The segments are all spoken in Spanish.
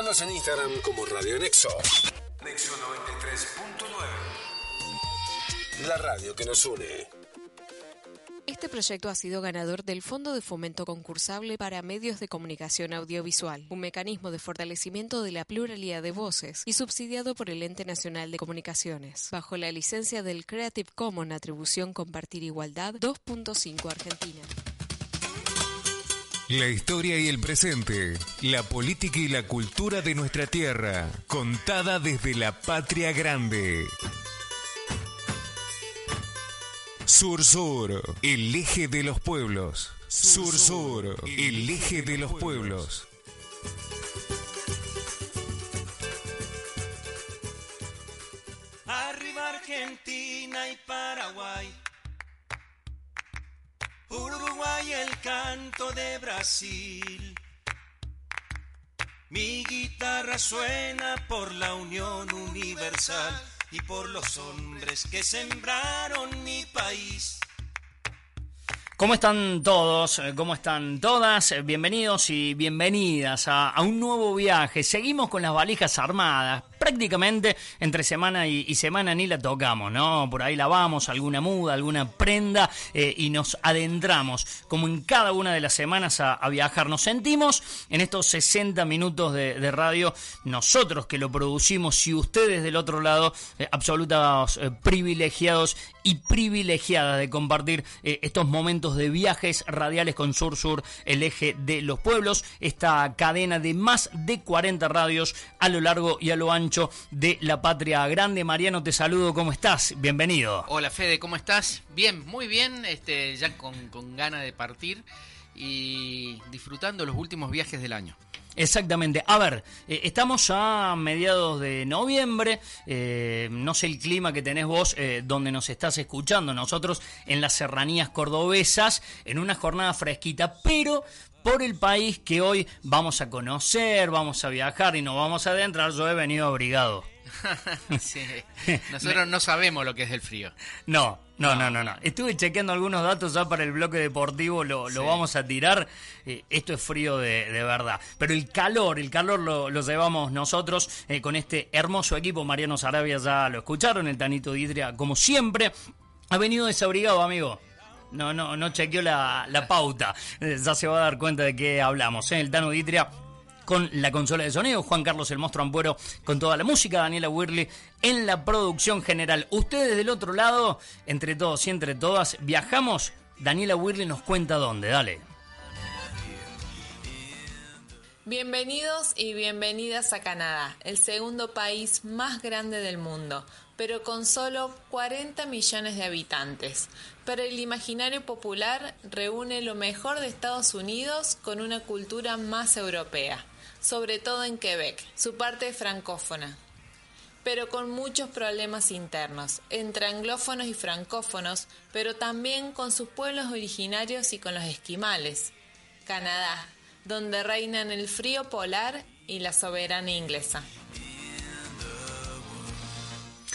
Búscanos en Instagram como Radio Nexo. Nexo 93.9. La radio que nos une. Este proyecto ha sido ganador del Fondo de Fomento Concursable para Medios de Comunicación Audiovisual, un mecanismo de fortalecimiento de la pluralidad de voces y subsidiado por el Ente Nacional de Comunicaciones, bajo la licencia del Creative Commons Atribución Compartir Igualdad 2.5 Argentina. La historia y el presente, la política y la cultura de nuestra tierra, contada desde la patria grande. Sur Sur, el eje de los pueblos. Sur Sur, el eje de los pueblos. Arriba Argentina y Paraguay. Uruguay el canto de Brasil. Mi guitarra suena por la unión universal y por los hombres que sembraron mi país. ¿Cómo están todos? ¿Cómo están todas? Bienvenidos y bienvenidas a, a, un nuevo viaje. Seguimos con las valijas armadas. Prácticamente entre semana y, semana ni la tocamos, ¿no? Por ahí lavamos alguna muda, alguna prenda eh, y nos adentramos, como en cada una de las semanas, a, viajar. Nos sentimos en estos 60 minutos de, de, radio, nosotros que lo producimos y ustedes del otro lado, eh, absolutos eh, privilegiados y privilegiadas de compartir estos momentos de viajes radiales con Sur Sur, el eje de los pueblos, esta cadena de más de 40 radios a lo largo y a lo ancho de la patria grande. Mariano, te saludo, ¿cómo estás? Bienvenido. Hola Fede, ¿cómo estás? Bien, muy bien, este, ya con, con ganas de partir y disfrutando los últimos viajes del año. Exactamente. A ver, eh, estamos a mediados de noviembre. Eh, no sé el clima que tenés vos eh, donde nos estás escuchando. Nosotros en las serranías cordobesas, en una jornada fresquita, pero por el país que hoy vamos a conocer, vamos a viajar y nos vamos a adentrar, yo he venido abrigado. sí. Nosotros no sabemos lo que es el frío. No, no, no, no, no. Estuve chequeando algunos datos ya para el bloque deportivo, lo, sí. lo vamos a tirar. Eh, esto es frío de, de, verdad. Pero el calor, el calor lo, lo llevamos nosotros eh, con este hermoso equipo. Mariano Sarabia ya lo escucharon, el Tanito Didria, como siempre. Ha venido desabrigado, amigo. No, no, no chequeó la, la pauta. Eh, ya se va a dar cuenta de qué hablamos. ¿eh? El Tano Ditria con la consola de sonido, Juan Carlos el Monstruo Ampuero con toda la música, Daniela Wirley en la producción general. Ustedes del otro lado, entre todos y entre todas, viajamos. Daniela Wirley nos cuenta dónde, dale. Bienvenidos y bienvenidas a Canadá, el segundo país más grande del mundo, pero con solo 40 millones de habitantes. Para el imaginario popular reúne lo mejor de Estados Unidos con una cultura más europea, sobre todo en Quebec, su parte francófona, pero con muchos problemas internos, entre anglófonos y francófonos, pero también con sus pueblos originarios y con los esquimales. Canadá, donde reinan el frío polar y la soberana inglesa.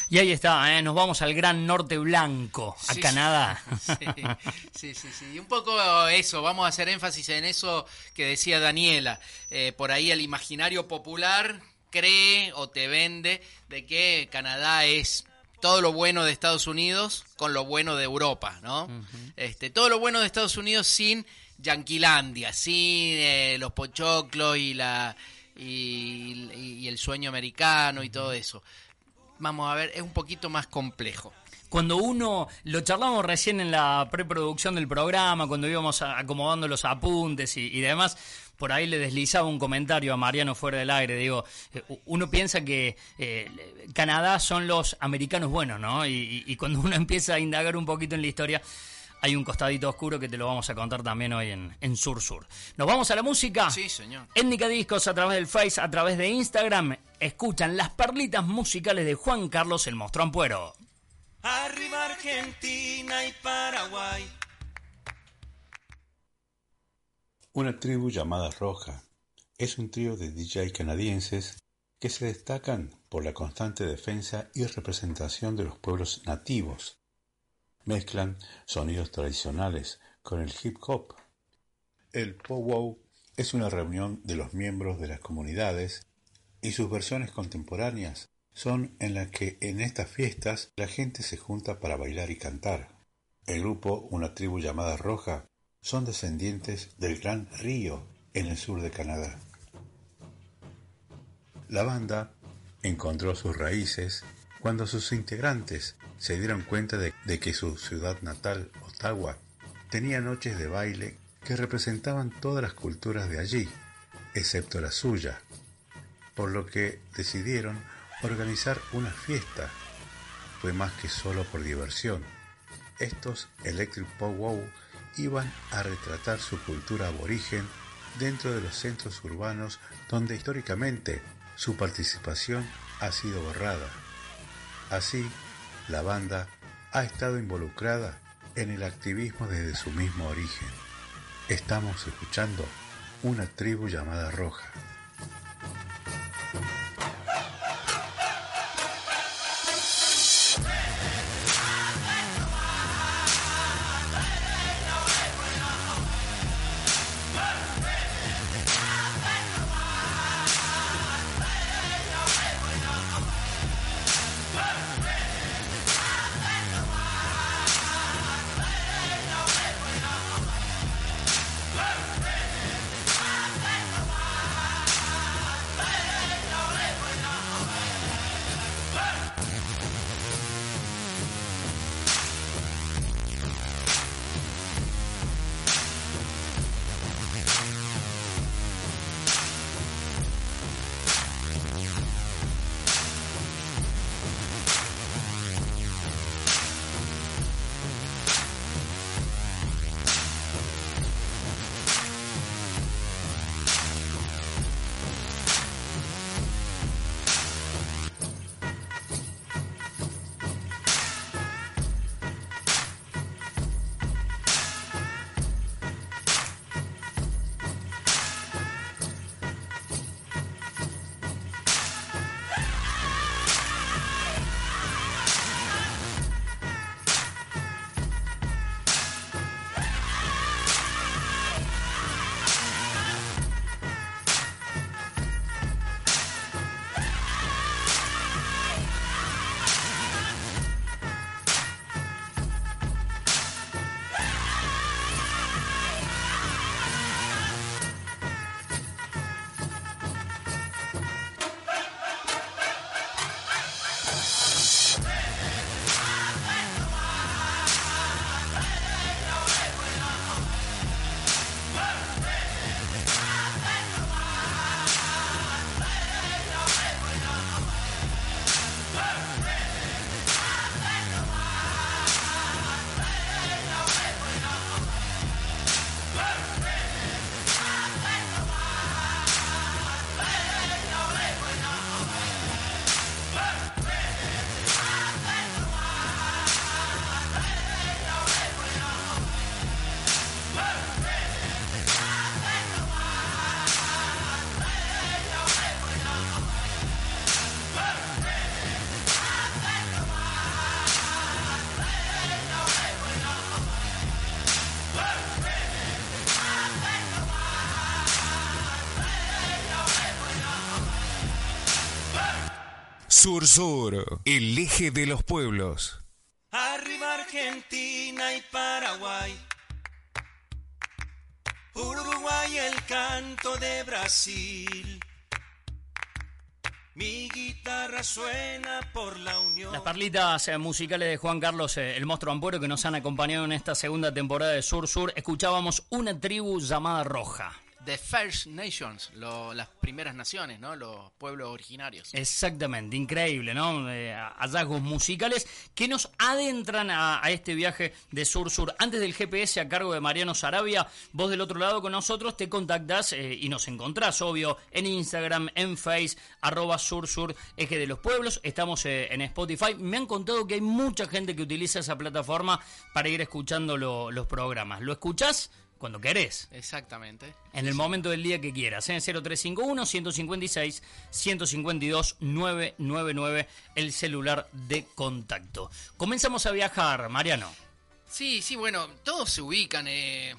Y ahí está, ¿eh? nos vamos al gran norte blanco, a sí, Canadá. Sí, sí, sí, sí, Y un poco eso, vamos a hacer énfasis en eso que decía Daniela. Eh, por ahí el imaginario popular cree o te vende de que Canadá es todo lo bueno de Estados Unidos con lo bueno de Europa, ¿no? Uh -huh. este, todo lo bueno de Estados Unidos sin Yanquilandia, sin eh, los pochoclos y la y, el sueño americano y todo eso. Vamos a ver, es un poquito más complejo. Cuando uno, lo charlamos recién en la preproducción del programa, cuando íbamos acomodando los apuntes y, y demás, por ahí le deslizaba un comentario a Mariano fuera del aire. Digo, eh, uno piensa que eh, Canadá son los americanos buenos, ¿no? Y, y, cuando uno empieza a indagar un poquito en la historia, hay un costadito oscuro que te lo vamos a contar también hoy en, en Sur Sur. ¿Nos vamos a la música? Sí, señor. Étnica Discos a través del Face, a través de Instagram. Escuchan las perlitas musicales de Juan Carlos el Monstruo Ampuero. Arriba Argentina y Paraguay. Una tribu llamada Roja es un trío de DJ canadienses que se destacan por la constante defensa y representación de los pueblos nativos. Mezclan sonidos tradicionales con el hip hop. El powwow es una reunión de los miembros de las comunidades y sus versiones contemporáneas son en las que en estas fiestas la gente se junta para bailar y cantar. El grupo, una tribu llamada Roja, son descendientes del Gran Río en el sur de Canadá. La banda encontró sus raíces cuando sus integrantes se dieron cuenta de, que su ciudad natal, Ottawa, tenía noches de baile que representaban todas las culturas de allí, excepto la suya, por lo que decidieron organizar una fiesta. Fue más que solo por diversión. Estos Electric Wow iban a retratar su cultura aborigen dentro de los centros urbanos donde históricamente su participación ha sido borrada. Así, la banda ha estado involucrada en el activismo desde su mismo origen. Estamos escuchando una tribu llamada Roja. Sur Sur, el eje de los pueblos. Arriba Argentina y Paraguay. Uruguay el canto de Brasil. Mi guitarra suena por la unión. Las perlitas eh, musicales de Juan Carlos, eh, el monstruo Ampuero, que nos han acompañado en esta segunda temporada de Sur Sur, escuchábamos una tribu llamada Roja. The First Nations, las primeras naciones, ¿no? Los pueblos originarios. Exactamente, increíble, ¿no? Hallazgos musicales que nos adentran a, este viaje de Sur-Sur. Antes del GPS a cargo de Mariano Sarabia, vos del otro lado con nosotros te contactás eh, y nos encontrás, obvio, en Instagram, en Face, arroba Sur-Sur, eje de los pueblos. Estamos eh, en Spotify. Me han contado que hay mucha gente que utiliza esa plataforma para ir escuchando los programas. ¿Lo escuchás? Cuando querés. Exactamente. En el momento del día que quieras. En ¿eh? 0351-156-152-999, el celular de contacto. Comenzamos a viajar, Mariano. Sí, sí, bueno, todos se ubican. Eh,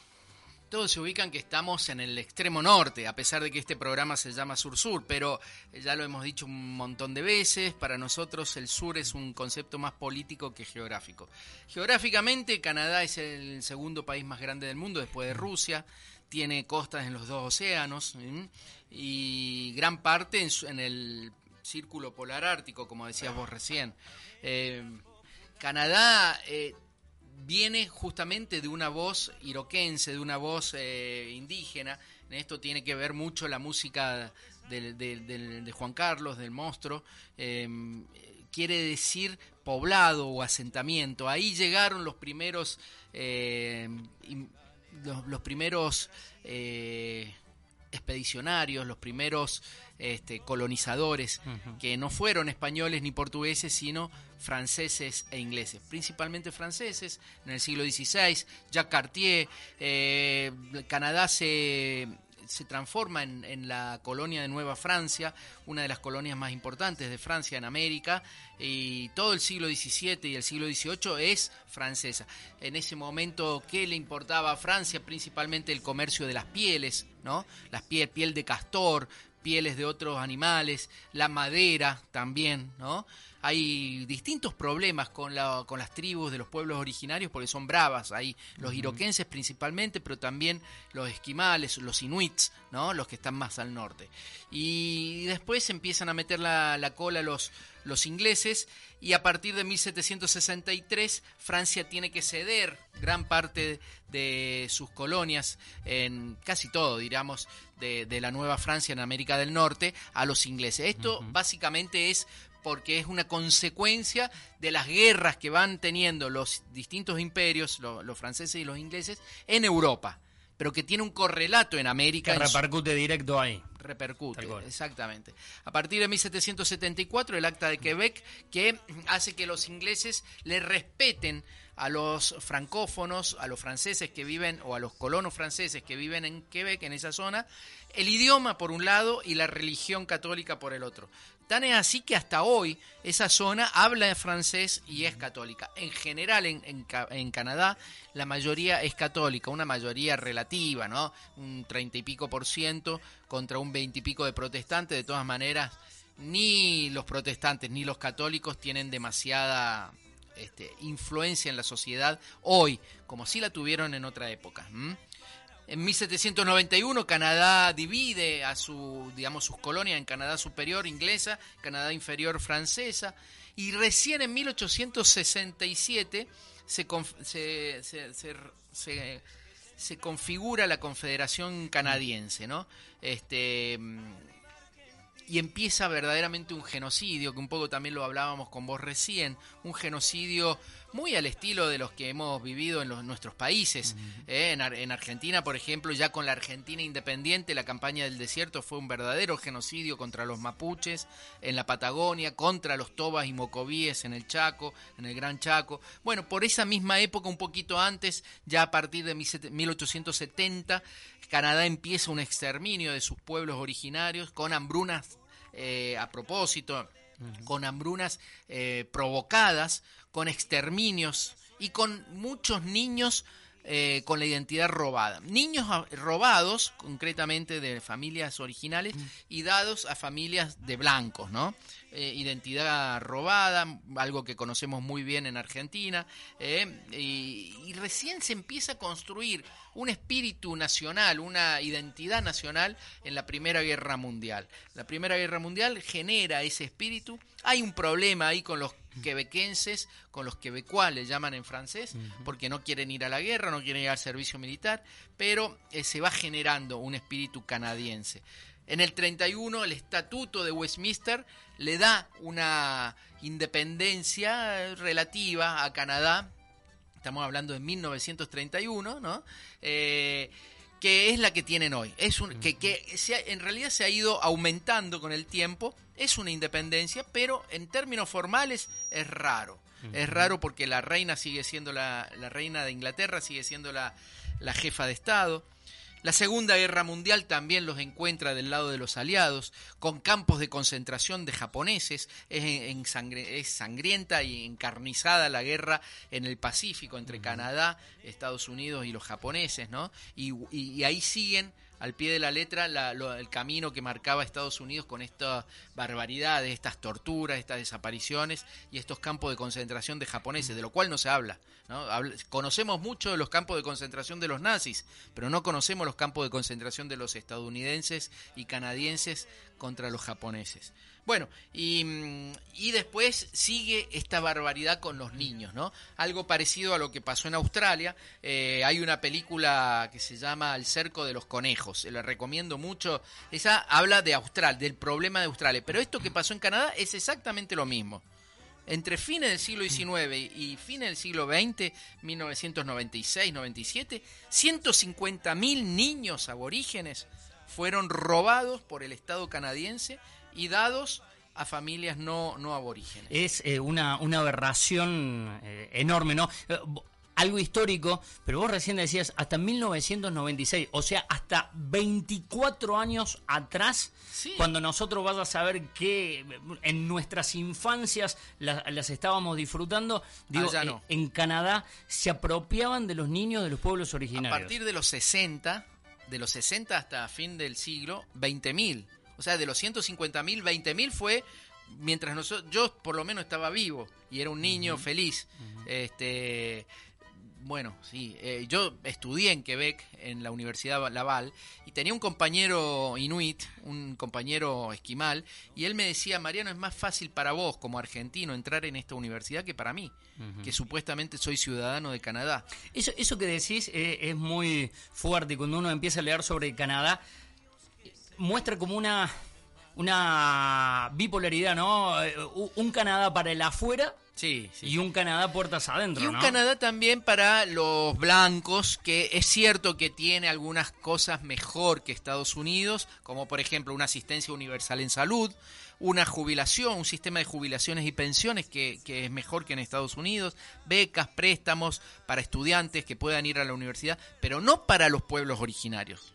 todos se ubican que estamos en el extremo norte, a pesar de que este programa se llama Sur-Sur, pero ya lo hemos dicho un montón de veces, para nosotros el sur es un concepto más político que geográfico. Geográficamente, Canadá es el segundo país más grande del mundo después de Rusia, tiene costas en los dos océanos y gran parte en, el círculo polar ártico, como decías vos recién. Eh, Canadá eh, viene justamente de una voz iroquense, de una voz eh, indígena. En esto tiene que ver mucho la música de, Juan Carlos, del monstruo. Em, quiere decir poblado o asentamiento. Ahí llegaron los primeros, em, los, primeros eh, expedicionarios, los primeros este, colonizadores, que no fueron españoles ni portugueses, sino franceses e ingleses, principalmente franceses en el siglo XVI, Jacques Cartier, eh, Canadá se, se transforma en, en, la colonia de Nueva Francia, una de las colonias más importantes de Francia en América, y todo el siglo XVII y el siglo XVIII es francesa. En ese momento, ¿qué le importaba a Francia? Principalmente el comercio de las pieles, ¿no? Las piel, piel de castor, pieles de otros animales, la madera también, ¿no? Hay distintos problemas con, la, con las tribus de los pueblos originarios porque son bravas, hay los iroquenses principalmente, pero también los esquimales, los inuits, ¿no? Los que están más al norte. Y después empiezan a meter la, la cola los los ingleses y a partir de 1763 Francia tiene que ceder gran parte de sus colonias, en casi todo, diríamos, de, la Nueva Francia en América del Norte a los ingleses. Esto básicamente es porque es una consecuencia de las guerras que van teniendo los distintos imperios, los franceses y los ingleses, en Europa pero que tiene un correlato en América. Que repercute directo ahí. Repercute, exactamente. A partir de 1774, el Acta de Quebec, que hace que los ingleses le respeten a los francófonos, a los franceses que viven, o a los colonos franceses que viven en Quebec, en esa zona, el idioma por un lado y la religión católica por el otro. Tan es así que hasta hoy esa zona habla francés y es católica. En general en, Canadá la mayoría es católica, una mayoría relativa, ¿no? Un treinta y pico por ciento contra un veinte y pico de protestantes. De todas maneras, ni los protestantes ni los católicos tienen demasiada este, influencia en la sociedad hoy, como si la tuvieron en otra época. En 1791 Canadá divide a su, digamos, sus colonias en Canadá superior inglesa, Canadá inferior francesa, y recién en 1867 se, se, se, configura la Confederación Canadiense, ¿no? Este, y empieza verdaderamente un genocidio, que un poco también lo hablábamos con vos recién, un genocidio muy al estilo de los que hemos vivido en los, nuestros países. ¿eh? en, Argentina, por ejemplo, ya con la Argentina independiente, la campaña del desierto fue un verdadero genocidio contra los mapuches en la Patagonia, contra los tobas y mocovíes en el Chaco, en el Gran Chaco. Bueno, por esa misma época, un poquito antes, ya a partir de 1870, Canadá empieza un exterminio de sus pueblos originarios con hambrunas eh, a propósito, con hambrunas eh, provocadas, con exterminios y con muchos niños eh, con la identidad robada. Niños robados, concretamente de familias originales, y dados a familias de blancos, ¿no? Eh, identidad robada, algo que conocemos muy bien en Argentina, eh, y, recién se empieza a construir un espíritu nacional, una identidad nacional en la Primera Guerra Mundial. La Primera Guerra Mundial genera ese espíritu, hay un problema ahí con los quebequenses, con los quebecuas le llaman en francés, porque no quieren ir a la guerra, no quieren ir al servicio militar, pero eh, se va generando un espíritu canadiense. En el 31 el estatuto de Westminster le da una independencia relativa a Canadá, estamos hablando de 1931, ¿no? Eh, que es la que tienen hoy. Es un, que, que en realidad se ha ido aumentando con el tiempo. Es una independencia, pero en términos formales es raro. Es raro porque la reina sigue siendo la, la reina de Inglaterra, sigue siendo la, la jefa de Estado. La Segunda Guerra Mundial también los encuentra del lado de los aliados, con campos de concentración de japoneses. Es, es sangrienta y encarnizada la guerra en el Pacífico entre Canadá, Estados Unidos y los japoneses, ¿no? y ahí siguen al pie de la letra el camino que marcaba Estados Unidos con estas barbaridades, estas torturas, estas desapariciones y estos campos de concentración de japoneses, de lo cual no se habla. conocemos mucho de los campos de concentración de los nazis, pero no conocemos los campos de concentración de los estadounidenses y canadienses contra los japoneses. Bueno, mm, y, después sigue esta barbaridad con los niños, ¿no? Algo parecido a lo que pasó en Australia. Eh, hay una película que se llama El cerco de los conejos. Se la recomiendo mucho. Esa habla de Australia, del problema de Australia. Pero esto que pasó en Canadá es exactamente lo mismo. Entre fines del siglo XIX y fines del siglo XX, 1996-97, 150.000 niños aborígenes fueron robados por el Estado canadiense y dados a familias no, no aborígenes. Es eh, una, una aberración eh, enorme, ¿no? Eh, algo histórico, pero vos recién decías hasta 1996, o sea, hasta 24 años atrás, cuando nosotros vas a saber que en nuestras infancias las, estábamos disfrutando, digo, en Canadá se apropiaban de los niños de los pueblos originarios. A partir de los 60, de los 60 hasta fin del siglo, 20.000 o sea, de los 150 mil, 20 mil fue mientras nosotros, yo por lo menos estaba vivo y era un niño feliz. Este, bueno, sí, eh, yo estudié en Quebec, en la Universidad Laval, y tenía un compañero inuit, un compañero esquimal, y él me decía, Mariano, es más fácil para vos como argentino entrar en esta universidad que para mí, que supuestamente soy ciudadano de Canadá. Eso, eso que decís eh, es muy fuerte, cuando uno empieza a leer sobre Canadá, muestra como una, una bipolaridad, ¿no? Eh, un Canadá para el afuera Sí, Y un Canadá puertas adentro. Y un Canadá también para los blancos, que es cierto que tiene algunas cosas mejor que Estados Unidos, como por ejemplo una asistencia universal en salud, una jubilación, un sistema de jubilaciones y pensiones que, que es mejor que en Estados Unidos, becas, préstamos para estudiantes que puedan ir a la universidad, pero no para los pueblos originarios.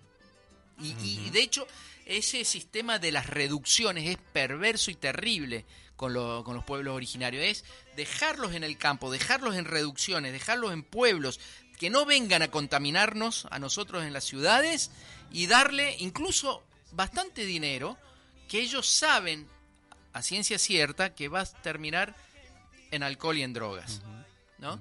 y de hecho, ese sistema de las reducciones es perverso y terrible con, con, los pueblos originarios. Es dejarlos en el campo, dejarlos en reducciones, dejarlos en pueblos, que no vengan a contaminarnos a nosotros en las ciudades y darle incluso bastante dinero que ellos saben a ciencia cierta que va a terminar en alcohol y en drogas. ¿no?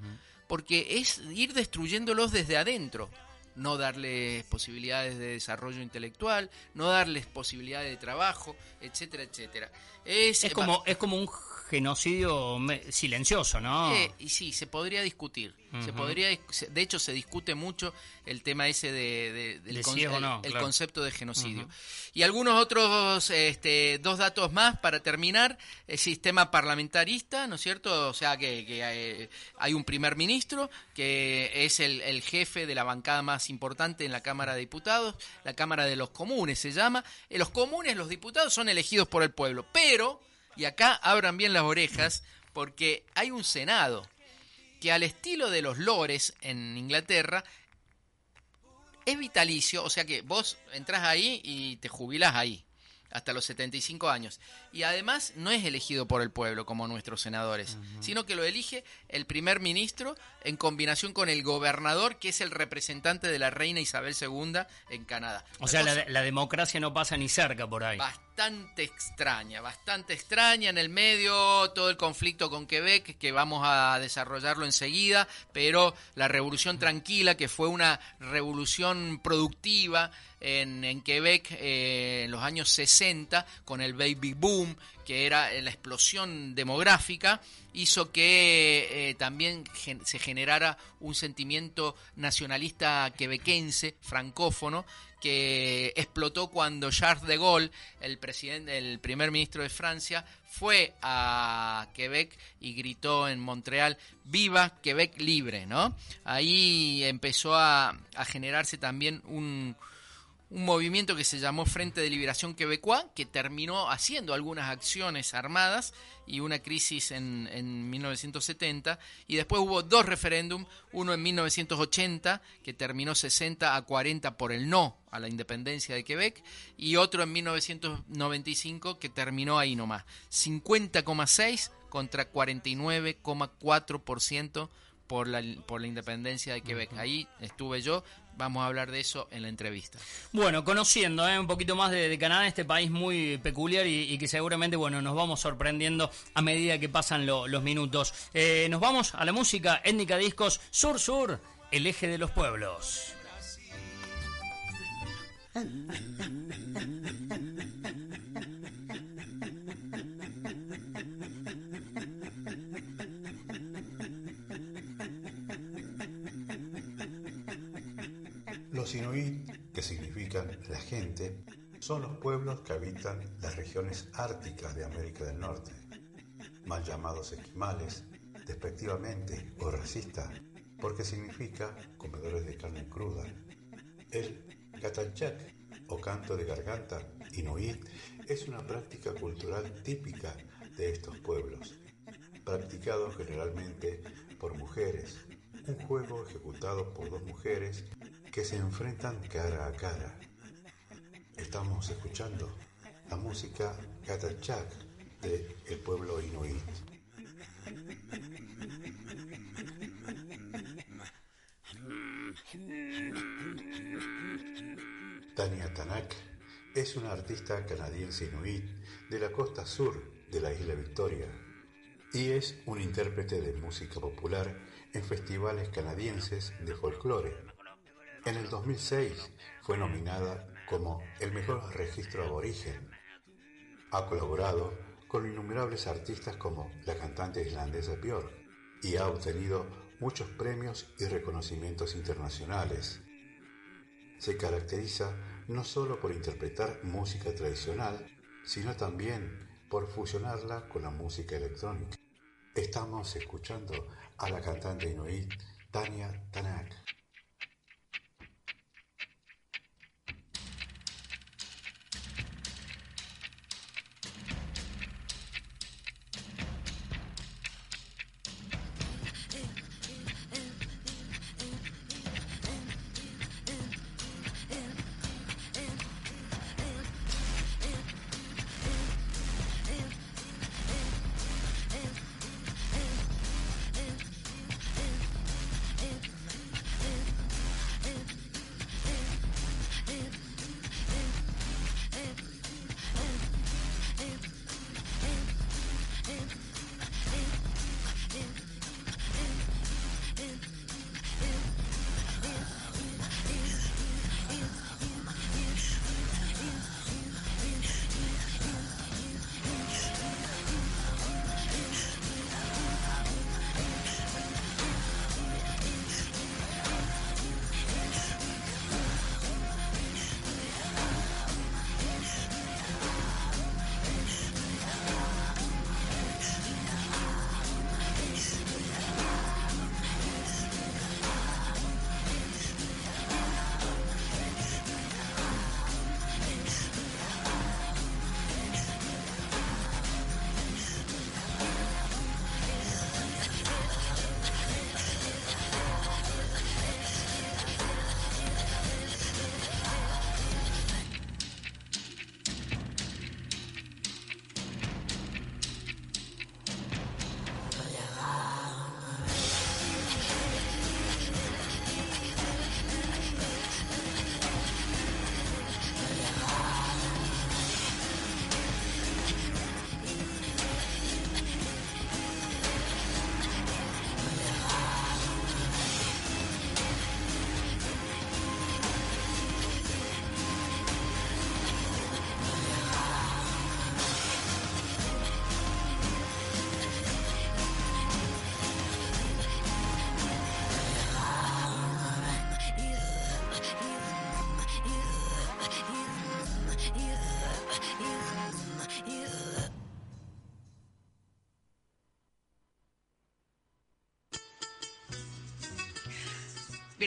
Porque es ir destruyéndolos desde adentro no darles posibilidades de desarrollo intelectual, no darles posibilidades de trabajo, etcétera, etcétera. Es, es como, es como un genocidio silencioso, ¿no? Eh, y sí, se podría discutir. se podría, de hecho, se discute mucho el tema ese de, del el, concepto de genocidio. Y algunos otros, este, dos datos más para terminar. El sistema parlamentarista, ¿no es cierto? O sea, que, eh, hay un primer ministro que es el, el jefe de la bancada más importante en la Cámara de Diputados, la Cámara de los Comunes se llama. En los comunes, los diputados son elegidos por el pueblo, pero y acá abran bien las orejas porque hay un Senado que al estilo de los lores en Inglaterra es vitalicio, o sea que vos entras ahí y te jubilás ahí hasta los 75 años. Y además no es elegido por el pueblo como nuestros senadores, sino que lo elige el primer ministro en combinación con el gobernador, que es el representante de la reina Isabel II en Canadá. O sea, la, democracia no pasa ni cerca por ahí. Bastante extraña, bastante extraña en el medio, todo el conflicto con Quebec, que vamos a desarrollarlo enseguida, pero la revolución tranquila, que fue una revolución productiva, en, Quebec eh, en los años 60 con el baby boom, que era la explosión demográfica, hizo que eh, también se generara un sentimiento nacionalista quebequense, francófono, que explotó cuando Charles de Gaulle, el presidente, el primer ministro de Francia, fue a Quebec y gritó en Montreal, viva Quebec libre, ¿no? Ahí empezó a generarse también un, un movimiento que se llamó Frente de Liberación Quebecois, que terminó haciendo algunas acciones armadas y una crisis en, en 1970. Y después hubo dos referéndums, uno en 1980, que terminó 60 a 40 por el no a la independencia de Quebec, y otro en 1995 que terminó ahí nomás, 50,6 contra 49,4% por la, por la independencia de Quebec. Ahí estuve yo, vamos a hablar de eso en la entrevista. Bueno, conociendo ¿eh? un poquito más de, Canadá, este país muy peculiar y, que seguramente bueno nos vamos sorprendiendo a medida que pasan los minutos. Eh, nos vamos a la música étnica discos Sur Sur, el eje de los pueblos. Los inuit, que significan la gente, son los pueblos que habitan las regiones árticas de América del Norte, mal llamados esquimales, despectivamente o racista, porque significa comedores de carne cruda. El Katanchak, o canto de garganta inuit, es una práctica cultural típica de estos pueblos, practicado generalmente por mujeres, un juego ejecutado por dos mujeres que se enfrentan cara a cara. Estamos escuchando la música Katachak de el pueblo inuit. Tania Tanak es una artista canadiense inuit de la costa sur de la isla Victoria y es un intérprete de música popular en festivales canadienses de folclore en el 2006 fue nominada como el mejor registro aborigen. Ha colaborado con innumerables artistas como la cantante islandesa Björk y ha obtenido muchos premios y reconocimientos internacionales. Se caracteriza no solo por interpretar música tradicional, sino también por fusionarla con la música electrónica. Estamos escuchando a la cantante inuit Tania Tanak.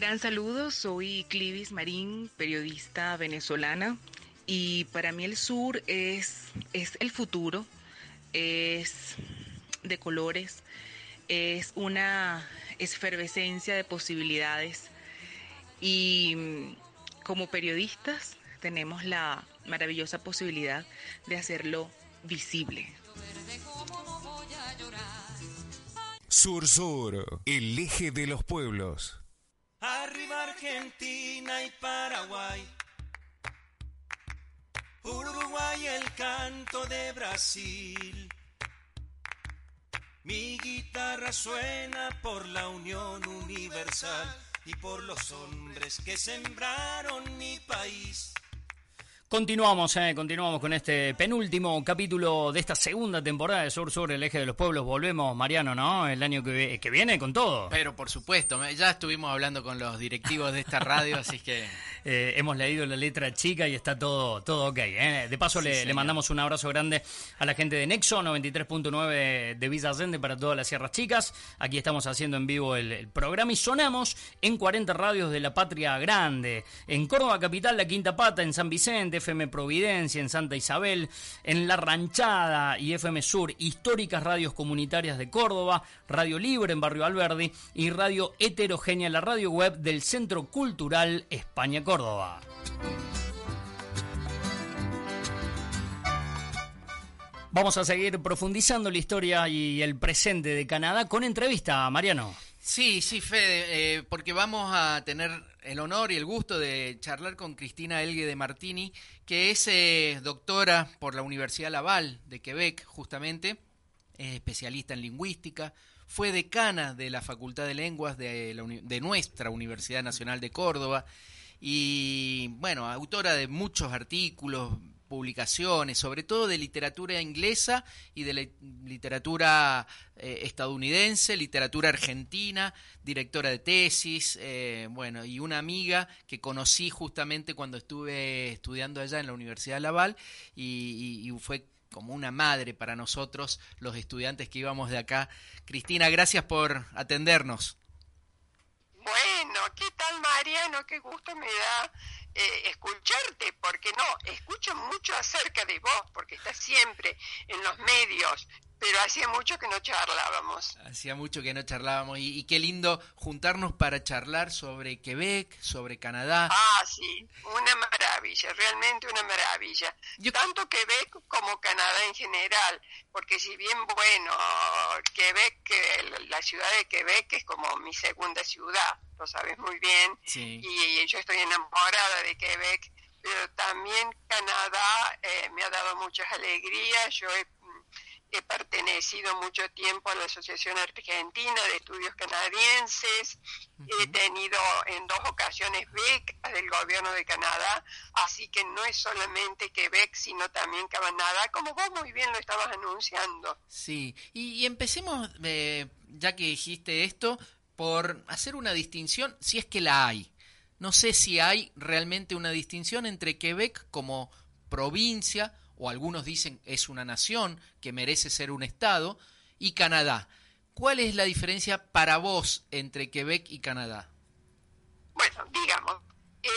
Gran saludo, soy Clivis Marín, periodista venezolana, y para mí el sur es, es el futuro, es de colores, es una efervescencia de posibilidades. Y como periodistas tenemos la maravillosa posibilidad de hacerlo visible. Sur Sur, el eje de los pueblos. Arriba Argentina y Paraguay. Uruguay el canto de Brasil. Mi guitarra suena por la unión universal y por los hombres que sembraron mi país. Continuamos, eh, continuamos con este penúltimo capítulo de esta segunda temporada de Sur Sur, el eje de los pueblos. Volvemos, Mariano, ¿no? El año que, que viene con todo. Pero por supuesto, ya estuvimos hablando con los directivos de esta radio, así que... Eh, hemos leído la letra chica y está todo, todo ok. ¿eh? De paso, le, le, mandamos un abrazo grande a la gente de Nexo 93.9 de Villa Allende para todas las Sierras Chicas. Aquí estamos haciendo en vivo el, el, programa y sonamos en 40 radios de la Patria Grande. En Córdoba Capital, La Quinta Pata, en San Vicente, FM Providencia, en Santa Isabel, en La Ranchada y FM Sur, históricas radios comunitarias de Córdoba, Radio Libre en Barrio Alberdi y Radio Heterogénea, la radio web del Centro Cultural España Córdoba. Vamos a seguir profundizando la historia y el presente de Canadá con entrevista, Mariano. Sí, sí, Fede, eh, porque vamos a tener el honor y el gusto de charlar con Cristina Elgue de Martini, que es eh, doctora por la Universidad Laval de Quebec, justamente, es especialista en lingüística, fue decana de la Facultad de Lenguas de, nuestra Universidad Nacional de Córdoba, y bueno, autora de muchos artículos, publicaciones, sobre todo de literatura inglesa y de literatura eh, estadounidense, literatura argentina, directora de tesis, eh, bueno, y una amiga que conocí justamente cuando estuve estudiando allá en la Universidad Laval y, y fue como una madre para nosotros, los estudiantes que íbamos de acá. Cristina, gracias por atendernos. Bueno, ¿qué tal Mariano? Qué gusto me da eh, escucharte, porque no, escucho mucho acerca de vos, porque estás siempre en los medios, pero hacía mucho que no charlábamos. Hacía mucho que no charlábamos y, y, qué lindo juntarnos para charlar sobre Quebec, sobre Canadá. Ah, sí, una maravilla, realmente una maravilla. Yo... Tanto Quebec como Canadá en general, porque si bien, bueno, Quebec, la ciudad de Quebec es como mi segunda ciudad, lo sabes muy bien, sí. y, y yo estoy enamorada de Quebec pero también Canadá eh, me ha dado muchas alegrías. Yo he he pertenecido mucho tiempo a la Asociación Argentina de Estudios Canadienses, uh -huh. he tenido en dos ocasiones becas del gobierno de Canadá, así que no es solamente Quebec, sino también Canadá, como vos muy bien lo estabas anunciando. Sí, y, y empecemos, eh, ya que dijiste esto, por hacer una distinción, si es que la hay. No sé si hay realmente una distinción entre Quebec como provincia, o algunos dicen es una nación que merece ser un Estado, y Canadá. ¿Cuál es la diferencia para vos entre Quebec y Canadá? Bueno, digamos, eh,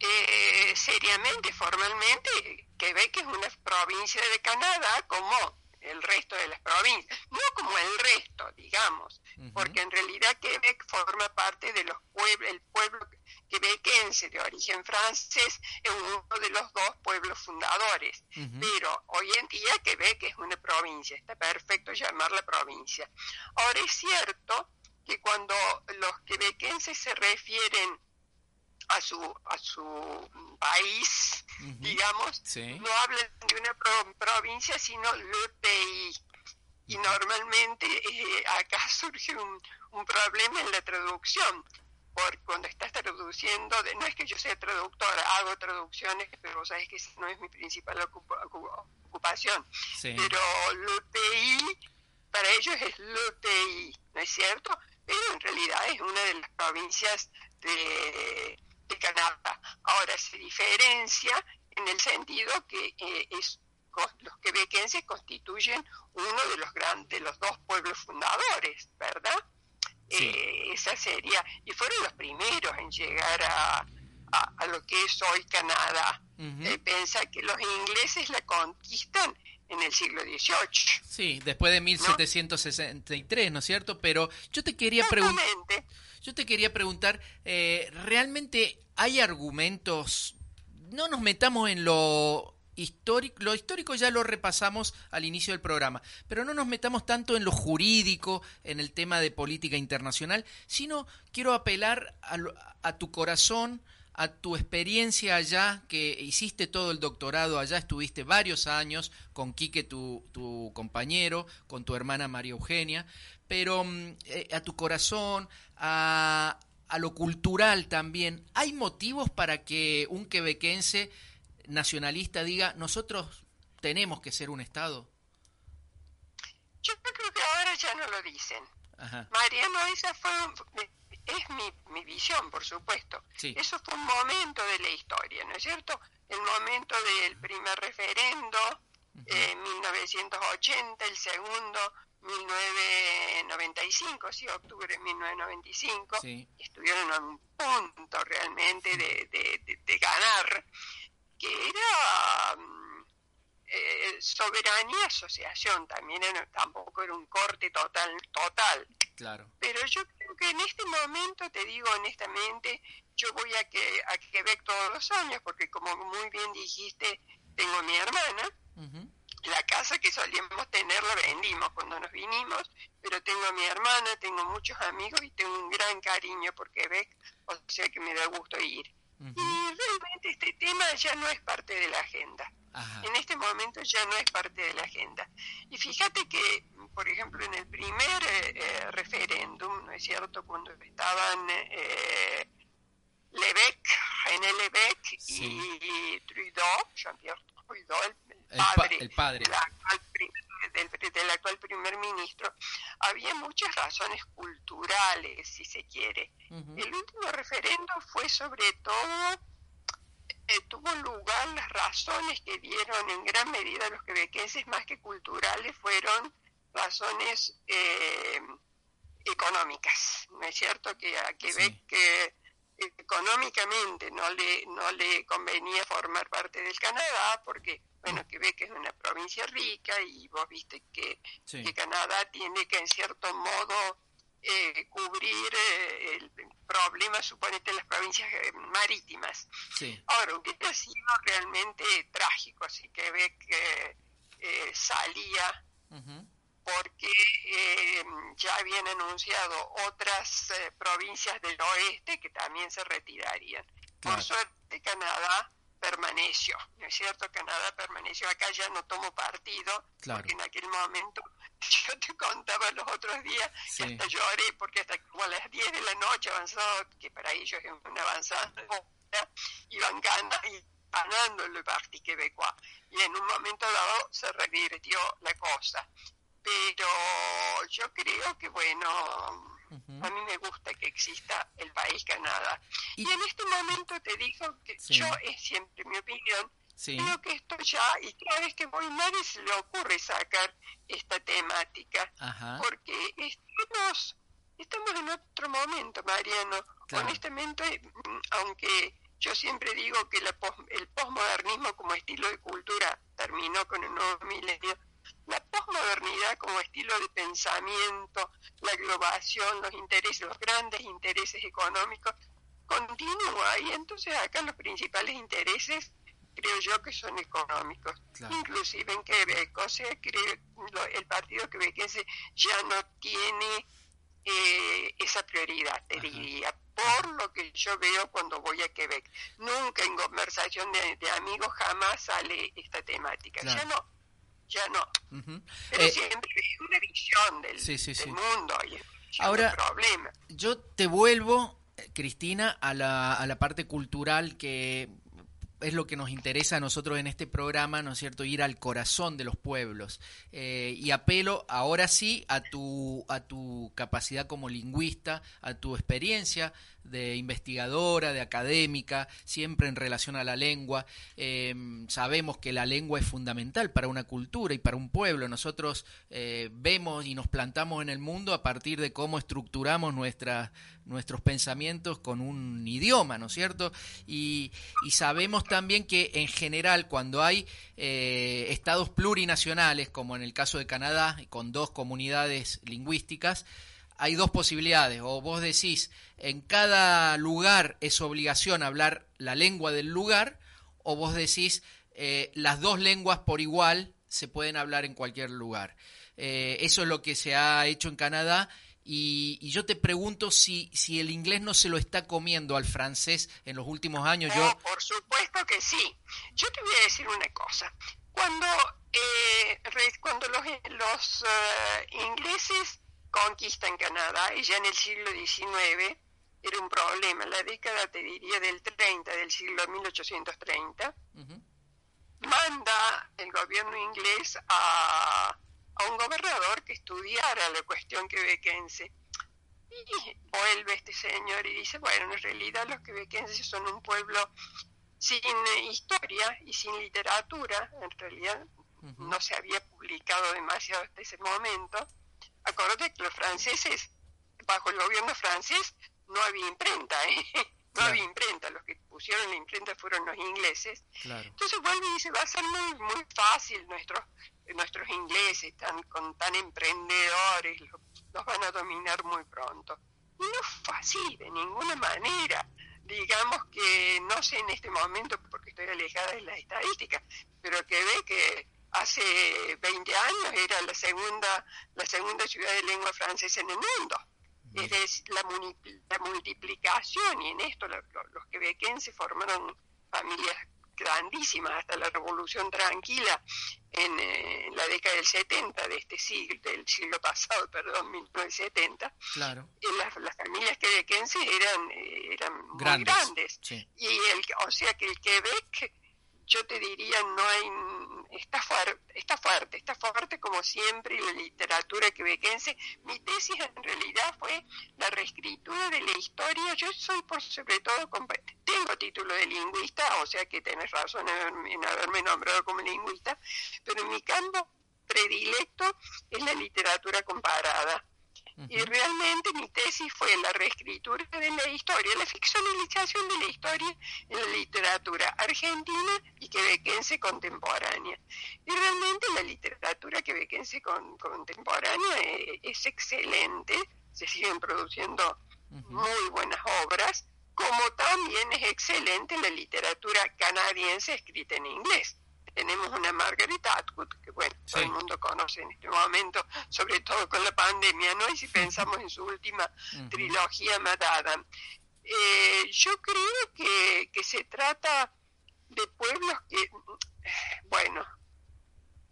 eh, seriamente, formalmente, Quebec es una provincia de Canadá como el resto de las provincias, no como el resto, digamos, uh -huh. porque en realidad Quebec forma parte de los pueblos, el pueblo quebequense de origen francés es uno de los dos pueblos fundadores, uh -huh. pero hoy en día Quebec es una provincia, está perfecto llamarla provincia. Ahora es cierto que cuando los quebequenses se refieren a su a su país, uh -huh. digamos, sí. no hablan de una pro provincia, sino le pays. Y normalmente eh, acá surge un, un, problema en la traducción, porque cuando estás traduciendo, de, no es que yo sea traductora, hago traducciones, pero sabes que no es mi principal ocupa, ocupación. Sí. Pero pays, para ellos es pays, ¿no es cierto? Pero en realidad es una de las provincias de de Canadá. Ahora se diferencia en el sentido que eh, es, los quebequenses constituyen uno de los grandes, de los dos pueblos fundadores, ¿verdad? Eh, esa sería, y fueron los primeros en llegar a, a, lo que es hoy Canadá. Uh pensa que los ingleses la conquistan en el siglo XVIII. Sí, después de 1763, ¿no, es cierto? Pero yo te quería preguntar... Yo te quería preguntar, eh, ¿realmente hay argumentos? No nos metamos en lo histórico, lo histórico ya lo repasamos al inicio del programa, pero no nos metamos tanto en lo jurídico, en el tema de política internacional, sino quiero apelar a, tu corazón, a tu experiencia allá, que hiciste todo el doctorado allá, estuviste varios años con Quique, tu, tu compañero, con tu hermana María Eugenia, pero mm, eh, a tu corazón, a, a lo cultural también, ¿hay motivos para que un quebequense nacionalista diga, nosotros tenemos que ser un Estado? Yo creo que ahora ya no lo dicen. Mariano, esa fue, es mi, mi visión, por supuesto. Eso fue un momento de la historia, ¿no es cierto? El momento del primer referendo, en 1980, el segundo, 1995, sí, octubre de 1995, estuvieron a un punto realmente de, de, de ganar que era mm, eh, soberanía asociación, también tampoco era un corte total, total. Claro. Pero yo creo que en este momento, te digo honestamente, yo voy a, que, a Quebec todos los años, porque como muy bien dijiste, tengo mi hermana. La casa que solíamos tener la vendimos cuando nos vinimos, pero tengo a mi hermana, tengo muchos amigos y tengo un gran cariño por Quebec, o sea que me da gusto ir. Y realmente este tema ya no es parte de la agenda. En este momento ya no es parte de la agenda. Y fíjate que, por ejemplo, en el primer eh, eh, referéndum, ¿no es cierto?, cuando estaban eh, Lebec, René Lebec y Trudeau, Jean-Pierre Trudeau, el, padre, el del, actual primer ministro, había muchas razones culturales, si se quiere. El último referendo fue sobre todo, eh, tuvo lugar las razones que dieron en gran medida los quebequenses, más que culturales, fueron razones eh, económicas. ¿No es cierto que a Quebec... que económicamente no le no le convenía formar parte del Canadá porque bueno Quebec es una provincia rica y vos viste que, Canadá tiene que en cierto modo eh, cubrir eh, el problema suponete las provincias eh, marítimas ahora hubiera sido realmente trágico si Quebec salía porque eh, ya habían anunciado otras eh, provincias del oeste que también se retirarían. Por suerte Canadá permaneció, ¿no es cierto? Canadá permaneció. Acá ya no tomo partido, porque en aquel momento yo te contaba los otros días que hasta lloré, porque hasta como a las 10 de la noche avanzó, que para ellos es una avanzada, iban ganando, y ganando el Parti Québécois. Y en un momento dado se revirtió la cosa pero yo creo que bueno, a mí me gusta que exista el país Canadá. Y, en este momento te digo que yo, es siempre mi opinión, creo que esto ya, y cada vez que voy nadie se le ocurre sacar esta temática, porque estamos, estamos en otro momento, Mariano. Honestamente, mm, aunque yo siempre digo que la el posmodernismo como estilo de cultura terminó con el nuevo milenio, la posmodernidad como estilo de pensamiento, la globalización, los intereses, los grandes intereses económicos, continúa. Y entonces acá los principales intereses creo yo que son económicos, inclusive en Quebec, o sea, creo, el partido quebequense ya no tiene eh, esa prioridad, te diría, por lo que yo veo cuando voy a Quebec. Nunca en conversación de, amigos jamás sale esta temática, ya no ya no. Pero eh, siempre es una visión del, mundo y Ahora, problema. yo te vuelvo, Cristina, a la, a la parte cultural que es lo que nos interesa a nosotros en este programa, ¿no es cierto? Ir al corazón de los pueblos. Eh, y apelo ahora sí a tu, a tu capacidad como lingüista, a tu experiencia de investigadora, de académica, siempre en relación a la lengua. Em, sabemos que la lengua es fundamental para una cultura y para un pueblo. Nosotros eh, vemos y nos plantamos en el mundo a partir de cómo estructuramos nuestros pensamientos con un idioma, ¿no es cierto? Y, sabemos también que en general cuando hay eh, estados plurinacionales, como en el caso de Canadá, con dos comunidades lingüísticas, hay dos posibilidades, o vos decís, en cada lugar es obligación hablar la lengua del lugar, o vos decís, eh, las dos lenguas por igual se pueden hablar en cualquier lugar. Eh, eso es lo que se ha hecho en Canadá y, yo te pregunto si, si el inglés no se lo está comiendo al francés en los últimos años. yo... por supuesto que sí. Yo te voy a decir una cosa. Cuando, eh, cuando los, los ingleses conquista en Canadá y ya en el siglo XIX era un problema. La década, te diría, del 30, del siglo 1830, manda el gobierno inglés a, a un gobernador que estudiara la cuestión quebequense. Y vuelve este señor y dice, bueno, en realidad los quebequenses son un pueblo sin historia y sin literatura, en realidad no se había publicado demasiado hasta ese momento, Acordate que los franceses, bajo el gobierno francés, no había imprenta, ¿eh? No había imprenta, los que pusieron la imprenta fueron los ingleses. Entonces vuelve y dice, va a ser muy, muy fácil nuestros, nuestros ingleses, tan, con tan emprendedores, los, los van a dominar muy pronto. Y no fue así, de ninguna manera digamos que no sé en este momento porque estoy alejada de las estadísticas, pero que ve que hace 20 años era la segunda, la segunda ciudad de lengua francesa en el mundo. Es la, la multiplicación, y en esto los, los quebequenses formaron familias grandísimas hasta la Revolución Tranquila en, eh, la década del 70 de este siglo, del siglo pasado, perdón, 1970. Claro. las, las, familias quebequenses eran, eh, eran muy grandes. Y el, o sea que el Quebec yo te diría, no hay, está fuerte, está fuerte, está fuerte como siempre la literatura quebequense. Mi tesis en realidad fue la reescritura de la historia. Yo soy por sobre todo, tengo título de lingüista, o sea que tenés razón en haberme nombrado como lingüista, pero mi campo predilecto es la literatura comparada. Y realmente mi tesis fue la reescritura de la historia, la ficcionalización de la historia en la literatura argentina y quebequense contemporánea. Y realmente la literatura quebequense contemporánea eh, es, excelente, se siguen produciendo muy buenas obras, como también es excelente la literatura canadiense escrita en inglés tenemos una Margaret Atwood, que bueno, todo el mundo conoce en este momento, sobre todo con la pandemia, ¿no? Y si pensamos en su última trilogía, Madada. Eh, yo creo que, que se trata de pueblos que, bueno,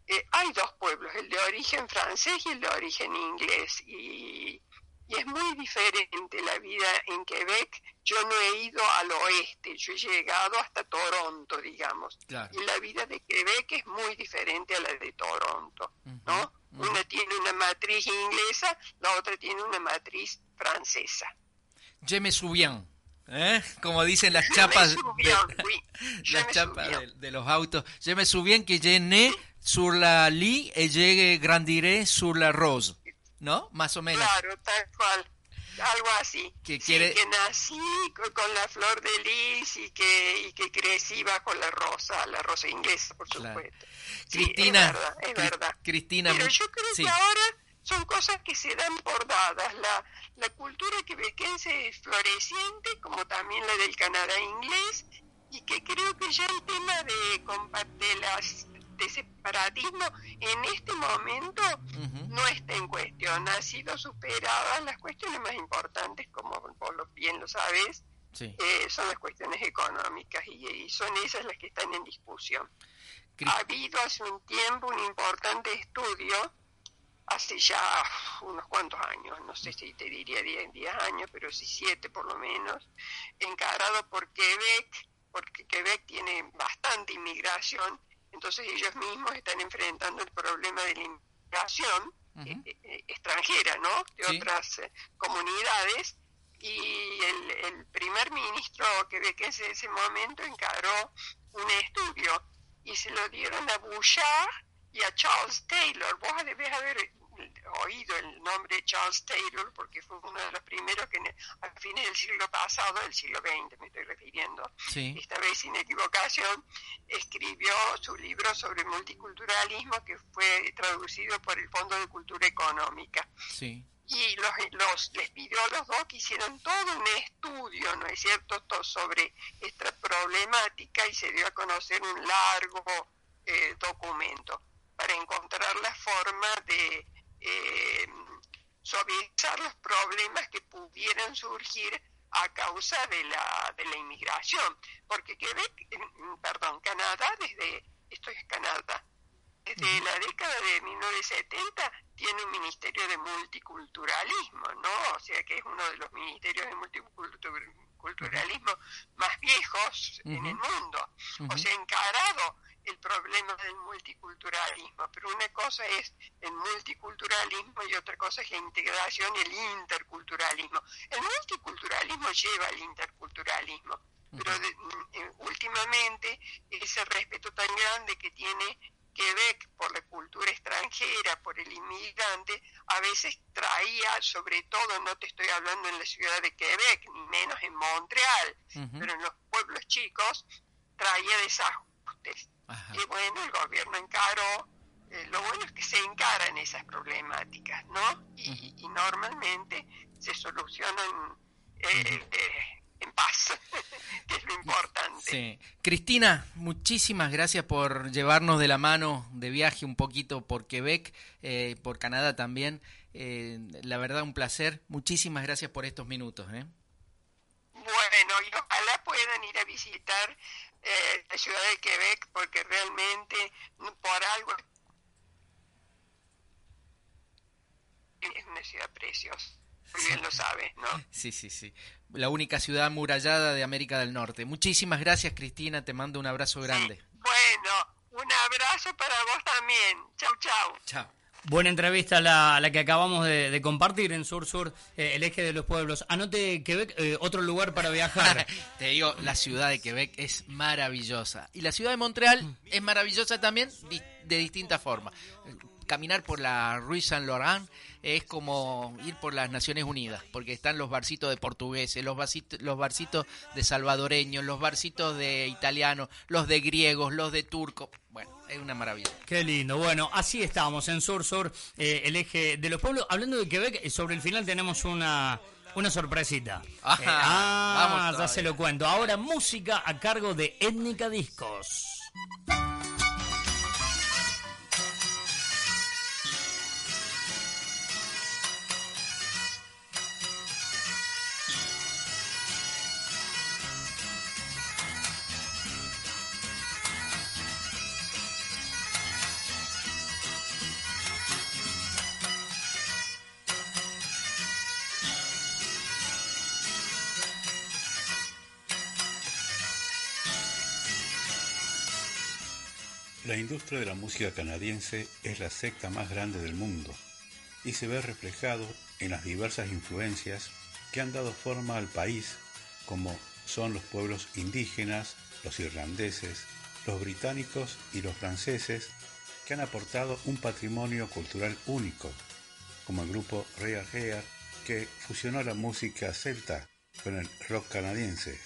eh, hay dos pueblos, el de origen francés y el de origen inglés, y y es muy diferente la vida en Quebec. Yo no he ido al oeste, yo he llegado hasta Toronto, digamos. Y la vida de Quebec es muy diferente a la de Toronto, ¿no? Una tiene una matriz inglesa, la otra tiene una matriz francesa. Je me souviens. ¿Eh? Como dicen las chapas, de, las chapas de, los autos. Je me souviens que je né sur la lit et je grandiré sur la rose. ¿No? Más o menos. Claro, tal cual. Algo así. Que, quiere... que nací con la flor de lis y que, y que crecí bajo la rosa, la rosa inglesa, por supuesto. Cristina. es verdad, es verdad. Cristina. Pero yo creo que ahora son cosas que se dan por dadas. La, la cultura quebequense es floreciente, como también la del Canadá inglés, y que creo que ya el tema de, de las de separatismo en este momento no está en cuestión. Ha sido superada las cuestiones más importantes, como vos bien lo sabes, eh, son las cuestiones económicas y, son esas las que están en discusión. Ha habido hace un tiempo un importante estudio, hace ya unos cuantos años, no sé si te diría 10, años, pero sí 7 por lo menos, encarado por Quebec, porque Quebec tiene bastante inmigración entonces ellos mismos están enfrentando el problema de la inmigración eh, eh, extranjera, ¿no? De otras eh, comunidades. y el, primer ministro que ve que en ese momento encaró un estudio y se lo dieron a Bouchard y a Charles Taylor. Vos debes haber oído el nombre Charles Taylor porque fue uno de los primeros que a fines del siglo pasado, del siglo XX esta vez sin equivocación, escribió su libro sobre multiculturalismo que fue traducido por el Fondo de Cultura Económica. Y los, los, les pidió a los dos que hicieran todo un estudio, ¿no es cierto?, todo sobre esta problemática y se dio a conocer un largo eh, documento para encontrar la forma de eh, suavizar los problemas que pudieran surgir a causa de la, de la inmigración. Porque Quebec, perdón, Canadá, desde, esto es Canadá, desde la década de 1970 tiene un ministerio de multiculturalismo, ¿no? O sea que es uno de los ministerios de multiculturalismo más viejos en el mundo. O sea, encarado el problema del multiculturalismo, pero una cosa es el multiculturalismo y otra cosa es la integración y el interculturalismo. El multiculturalismo lleva al interculturalismo, pero eh, últimamente ese respeto tan grande que tiene Quebec por la cultura extranjera, por el inmigrante, a veces traía, sobre todo, no te estoy hablando en la ciudad de Quebec, ni menos en Montreal, pero en los pueblos chicos, traía desajustes y bueno, el gobierno encaró, eh, lo bueno es que se encaran esas problemáticas, ¿no? Y, normalmente se solucionan eh, eh, en paz, que es lo importante. Sí. Cristina, muchísimas gracias por llevarnos de la mano de viaje un poquito por Quebec, por Canadá también. la verdad, un placer. Muchísimas gracias por estos minutos. Bueno, y ojalá puedan ir a visitar eh, la ciudad de Quebec porque realmente por algo es una ciudad preciosa. Bien lo sabe, ¿no? Sí, sí, sí. La única ciudad amurallada de América del Norte. Muchísimas gracias, Cristina. Te mando un abrazo grande. Bueno, un abrazo para vos también. Chau, chau. Chao. Buena entrevista la, la que acabamos de, compartir en Sur Sur, eh, el eje de los pueblos. Anote Quebec, eh, otro lugar para viajar. Te digo, la ciudad de Quebec es maravillosa. Y la ciudad de Montreal es maravillosa también de distinta forma. Caminar por la Rue Saint Laurent es como ir por las Naciones Unidas, porque están los barcitos de portugueses, los, barcitos, los barcitos de salvadoreños, los barcitos de italianos, los de griegos, los de turcos. Bueno, es una maravilla. Qué lindo. Bueno, así estamos en Sur Sur, eh, el eje de los pueblos. Hablando de Quebec, eh, sobre el final tenemos una una sorpresita. ah, vamos ya se lo cuento. Ahora música a cargo de Étnica Discos. Industria de la música canadiense es la secta más grande del mundo y se ve reflejado en las diversas influencias que han dado forma al país, como son los pueblos indígenas, los irlandeses, los británicos y los franceses, que han aportado un patrimonio cultural único, como el grupo Real Hair, que fusionó la música celta con el rock canadiense.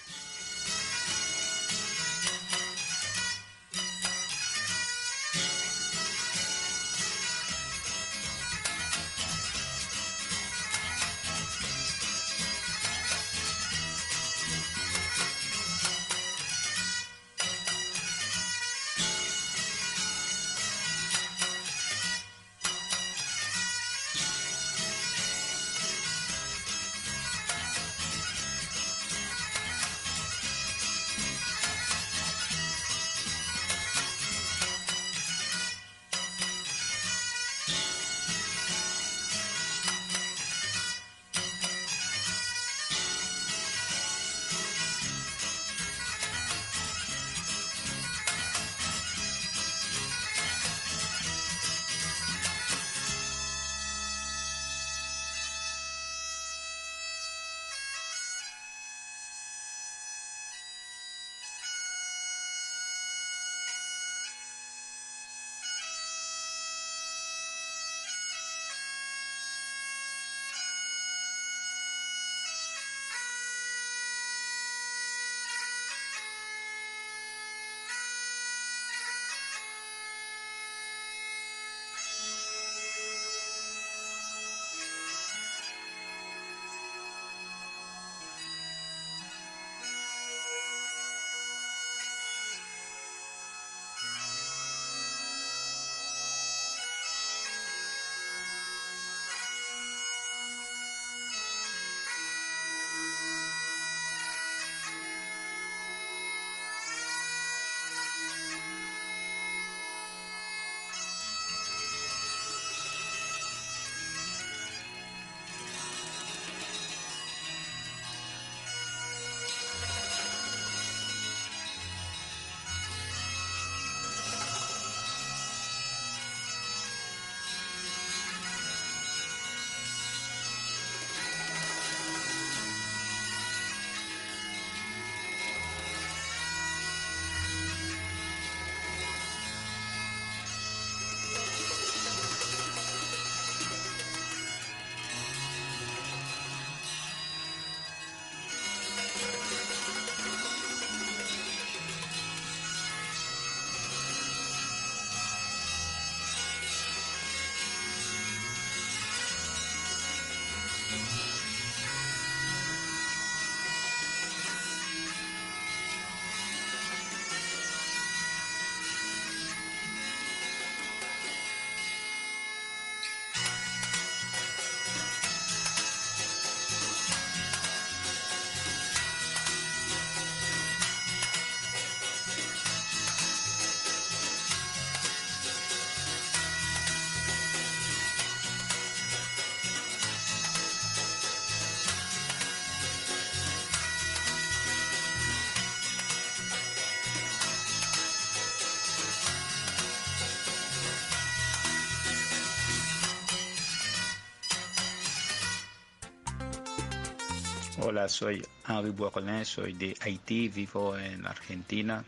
Soy Henri Bourgoin, soy de Haití, vivo en Argentina.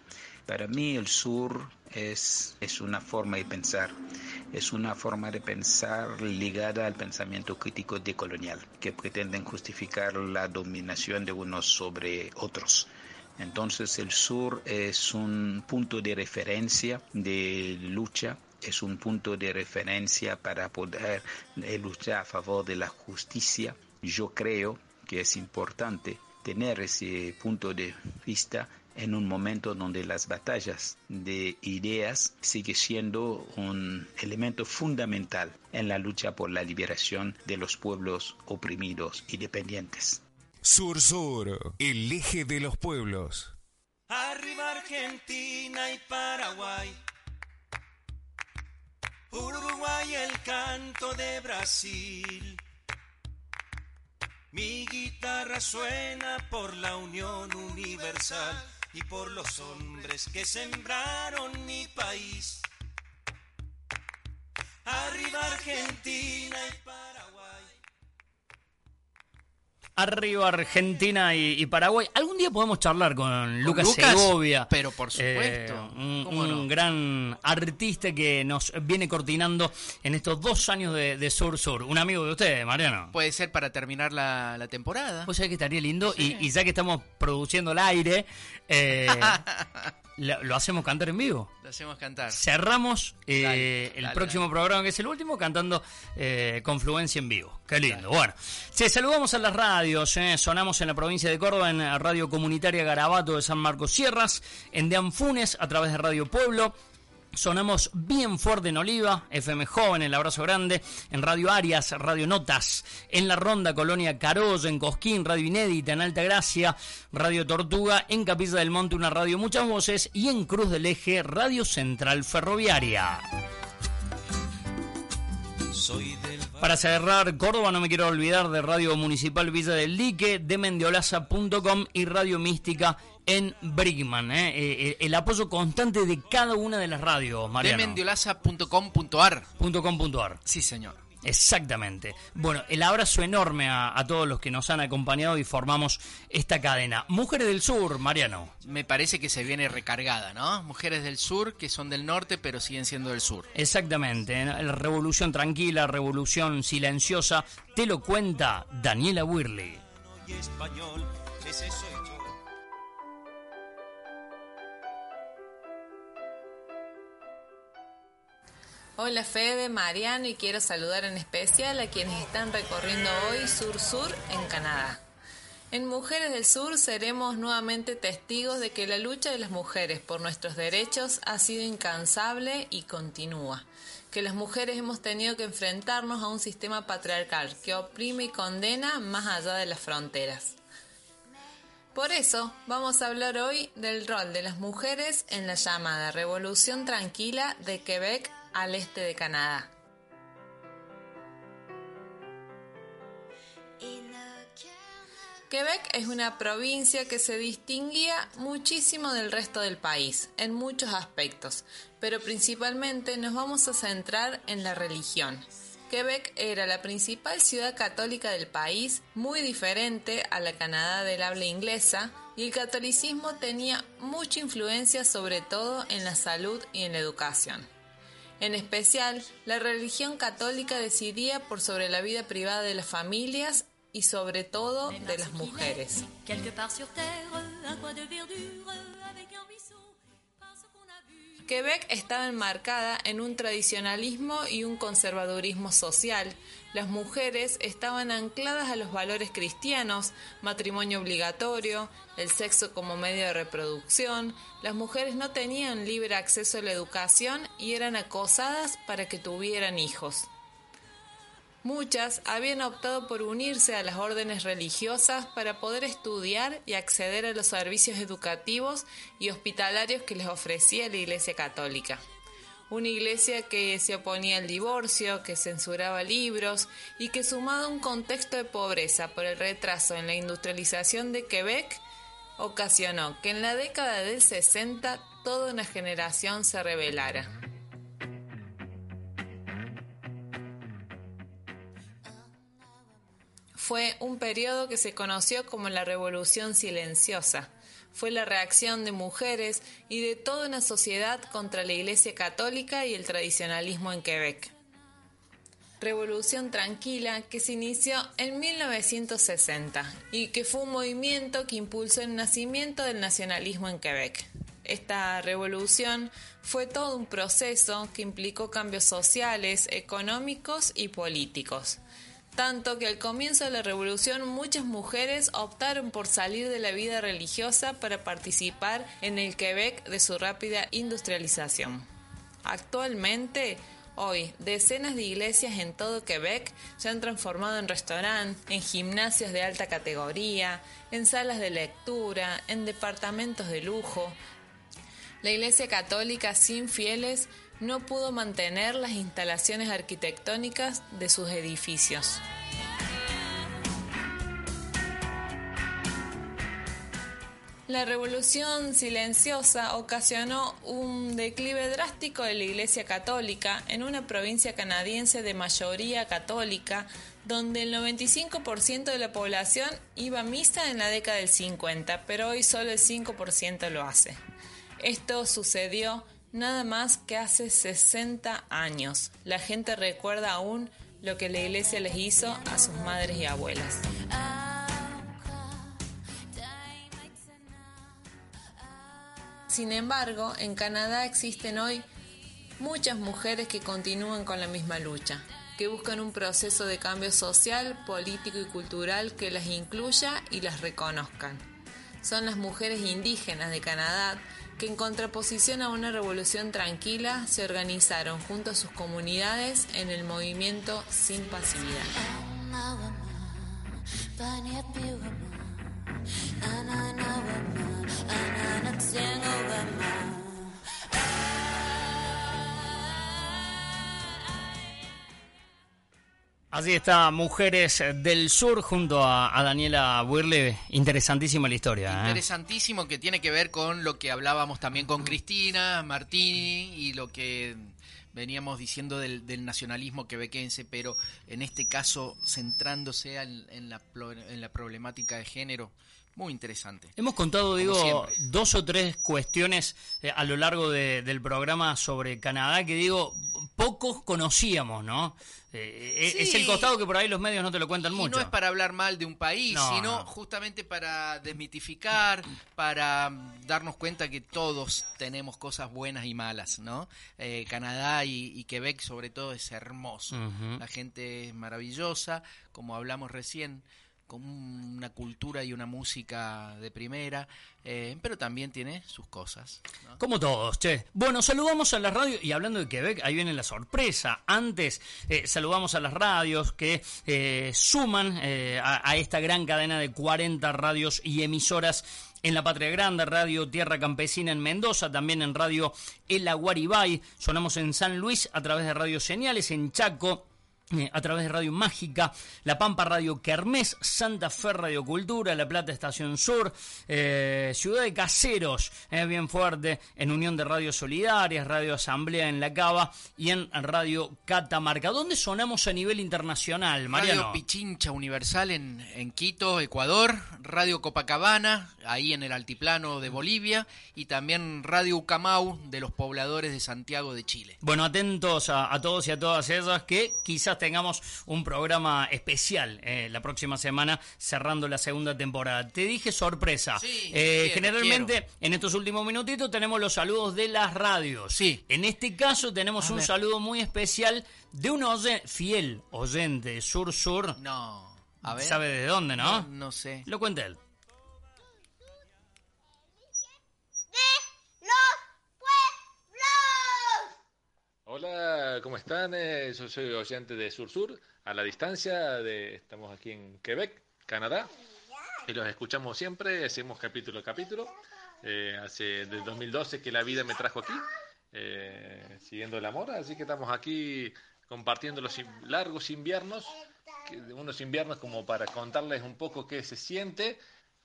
Para mí el sur es, es una forma de pensar, es una forma de pensar ligada al pensamiento crítico decolonial, que pretenden justificar la dominación de unos sobre otros. Entonces el sur es un punto de referencia de lucha es un punto de referencia para poder eh, luchar a favor de la justicia. Yo creo que es importante tener ese punto de vista en un momento donde las batallas de ideas sigue siendo un elemento fundamental en la lucha por la liberación de los pueblos oprimidos y dependientes. Sur Sur, el eje de los pueblos. Arriba Argentina y Paraguay. Uruguay el canto de Brasil. Mi guitarra suena por la unión universal y por los hombres que sembraron mi país. Arriba Argentina y. Arriba Argentina y, Paraguay. Algún día podemos charlar con, Lucas, Segovia. Pero por supuesto. Eh, un, gran artista que nos viene coordinando en estos dos años de, Sur Sur. Un amigo de usted, Mariano. Puede ser para terminar la, temporada. Pues ya que estaría lindo. Y, ya que estamos produciendo el aire, eh, lo, hacemos cantar en vivo. Lo hacemos cantar. Cerramos eh, el próximo programa, que es el último, cantando eh, Confluencia en vivo. Qué lindo. Bueno, se saludamos a las radios. Eh. Sonamos en la provincia de Córdoba, en Radio Comunitaria Garabato de San Marcos Sierras, en De Anfunes, a través de Radio Pueblo Sonamos bien fuerte en Oliva, FM Joven, el abrazo grande, en Radio Arias, Radio Notas, en La Ronda, Colonia Caroz, en Cosquín, Radio Inédita, en Alta Gracia, Radio Tortuga, en Capilla del Monte, una radio Muchas Voces, y en Cruz del Eje, Radio Central Ferroviaria. Para cerrar Córdoba, no me quiero olvidar de Radio Municipal Villa del Dique, de mendiolaza.com y Radio Mística en Brigman. ¿eh? Eh, eh, el apoyo constante de cada una de las radios, Mariano. De mendiolaza.com.ar. .com.ar. Sí, señor. Exactamente. Bueno, el abrazo enorme a, todos los que nos han acompañado y formamos esta cadena. Mujeres del Sur, Mariano. Me parece que se viene recargada, ¿no? Mujeres del Sur que son del norte pero siguen siendo del sur. Exactamente. La revolución tranquila, revolución silenciosa, te lo cuenta Daniela Wirley. Hola Fede, Mariano y quiero saludar en especial a quienes están recorriendo hoy Sur Sur en Canadá. En Mujeres del Sur seremos nuevamente testigos de que la lucha de las mujeres por nuestros derechos ha sido incansable y continúa, que las mujeres hemos tenido que enfrentarnos a un sistema patriarcal que oprime y condena más allá de las fronteras. Por eso vamos a hablar hoy del rol de las mujeres en la llamada Revolución Tranquila de Quebec al este de Canadá. Quebec es una provincia que se distinguía muchísimo del resto del país en muchos aspectos, pero principalmente nos vamos a centrar en la religión. Quebec era la principal ciudad católica del país, muy diferente a la Canadá del habla inglesa, y el catolicismo tenía mucha influencia sobre todo en la salud y en la educación. En especial, la religión católica decidía por sobre la vida privada de las familias y sobre todo de las mujeres. Quebec estaba enmarcada en un tradicionalismo y un conservadurismo social. Las mujeres estaban ancladas a los valores cristianos, matrimonio obligatorio, el sexo como medio de reproducción. Las mujeres no tenían libre acceso a la educación y eran acosadas para que tuvieran hijos. Muchas habían optado por unirse a las órdenes religiosas para poder estudiar y acceder a los servicios educativos y hospitalarios que les ofrecía la Iglesia Católica. Una iglesia que se oponía al divorcio, que censuraba libros y que sumado a un contexto de pobreza por el retraso en la industrialización de Quebec, ocasionó que en la década del 60 toda una generación se rebelara. fue un periodo que se conoció como la Revolución Silenciosa. Fue la reacción de mujeres y de toda una sociedad contra la Iglesia Católica y el tradicionalismo en Quebec. Revolución Tranquila que se inició en 1960 y que fue un movimiento que impulsó el nacimiento del nacionalismo en Quebec. Esta revolución fue todo un proceso que implicó cambios sociales, económicos y políticos. Tanto que al comienzo de la revolución muchas mujeres optaron por salir de la vida religiosa para participar en el Quebec de su rápida industrialización. Actualmente, hoy, decenas de iglesias en todo Quebec se han transformado en restaurantes, en gimnasios de alta categoría, en salas de lectura, en departamentos de lujo, la Iglesia Católica sin fieles no pudo mantener las instalaciones arquitectónicas de sus edificios. La revolución silenciosa ocasionó un declive drástico de la Iglesia Católica en una provincia canadiense de mayoría católica, donde el 95% de la población iba a misa en la década del 50, pero hoy solo el 5% lo hace. Esto sucedió nada más que hace 60 años. La gente recuerda aún lo que la iglesia les hizo a sus madres y abuelas. Sin embargo, en Canadá existen hoy muchas mujeres que continúan con la misma lucha, que buscan un proceso de cambio social, político y cultural que las incluya y las reconozcan. Son las mujeres indígenas de Canadá que en contraposición a una revolución tranquila se organizaron junto a sus comunidades en el movimiento Sin Pasividad. Así está, Mujeres del Sur junto a, Daniela Wirle. Interesantísima la historia. ¿eh? Interesantísimo que tiene que ver con lo que hablábamos también con Cristina Martini y lo que veníamos diciendo del, nacionalismo quebequense, pero en este caso centrándose en, la, en la problemática de género. Muy interesante. Hemos contado, digo, dos o tres cuestiones eh, a lo largo del programa sobre Canadá que, digo, pocos conocíamos, ¿no? Eh, es el costado que por ahí los medios no te lo cuentan mucho. No es para hablar mal de un país, sino justamente para desmitificar, para darnos cuenta que todos tenemos cosas buenas y malas, ¿no? Eh, Canadá y, Quebec sobre todo es hermoso. La gente es maravillosa, como hablamos recién con una cultura y una música de primera, eh, pero también tiene sus cosas. Como todos, che. Bueno, saludamos a las radios, y hablando de Quebec, ahí viene la sorpresa. Antes, eh, saludamos a las radios que eh, suman a, esta gran cadena de 40 radios y emisoras en la Patria Grande, Radio Tierra Campesina en Mendoza, también en Radio El Aguaribay, sonamos en San Luis a través de Radio Señales, en Chaco, a través de Radio Mágica, La Pampa Radio Kermés, Santa Fe Radio Cultura, La Plata Estación Sur, eh, Ciudad de Caseros, eh, bien fuerte, en Unión de Radio Solidarias, Radio Asamblea en La Cava y en Radio Catamarca. ¿Dónde sonamos a nivel internacional, Mariano? Radio Pichincha Universal en, en Quito, Ecuador, Radio Copacabana, ahí en el altiplano de Bolivia, y también Radio Ucamau de los pobladores de Santiago de Chile. Bueno, atentos a, a todos y a todas esas que quizás tengamos un programa especial eh, la próxima semana cerrando la segunda temporada. Te dije sorpresa. Eh, generalmente en estos últimos minutitos tenemos los saludos de las radios. Sí. En este caso tenemos un saludo muy especial de un fiel oyente Sur Sur. No. A ver. ¿Sabe de dónde, no? No, no sé. Lo cuenta él. Hola, ¿cómo están? Eh, yo soy oyente de Sur Sur, a la distancia, de, estamos aquí en Quebec, Canadá, y los escuchamos siempre, hacemos capítulo a capítulo. Eh, hace desde 2012 que la vida me trajo aquí, eh, siguiendo el amor, así que estamos aquí compartiendo los largos inviernos, unos inviernos como para contarles un poco qué se siente.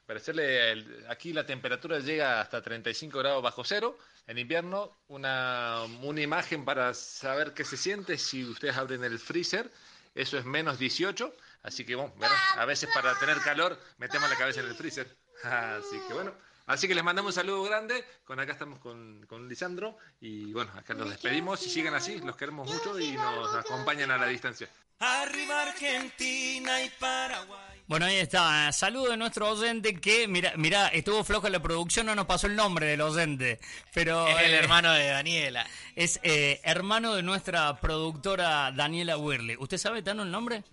Para hacerle, aquí la temperatura llega hasta 35 grados bajo cero, en invierno una, una imagen para saber qué se siente si ustedes abren el freezer. Eso es menos 18. Así que bueno, a veces para tener calor metemos la cabeza en el freezer. Así que bueno. Así que les mandamos un saludo grande. Con acá estamos con, con Lisandro. Y bueno, acá nos despedimos. Y sigan así, los queremos mucho y nos acompañan a la distancia. Arriba Argentina y Paraguay. Bueno, ahí está. Saludo de nuestro oyente que, mira, mira, estuvo flojo en la producción, no nos pasó el nombre del oyente. Pero, Es el eh, hermano de Daniela. Es eh, hermano de nuestra productora Daniela Wirley. ¿Usted sabe, Tano, el nombre?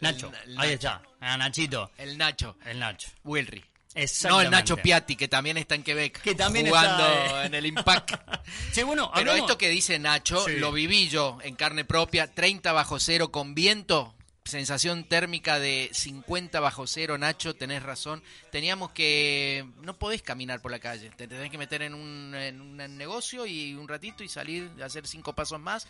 Nacho. el Ahí Nacho. está. Ah, Nachito. El Nacho. El Nacho. Wilry. No, el Nacho Piatti, que también está en Quebec. Que también jugando está, eh. en el Impact. Sí, bueno, Pero hablamos- esto que dice Nacho, Sí. lo viví yo en carne propia, 30 bajo cero con viento, sensación térmica de 50 bajo cero, Nacho, tenés razón. Teníamos que... No podés caminar por la calle, te tenés que meter en un, en un negocio y un ratito y salir, hacer cinco pasos más.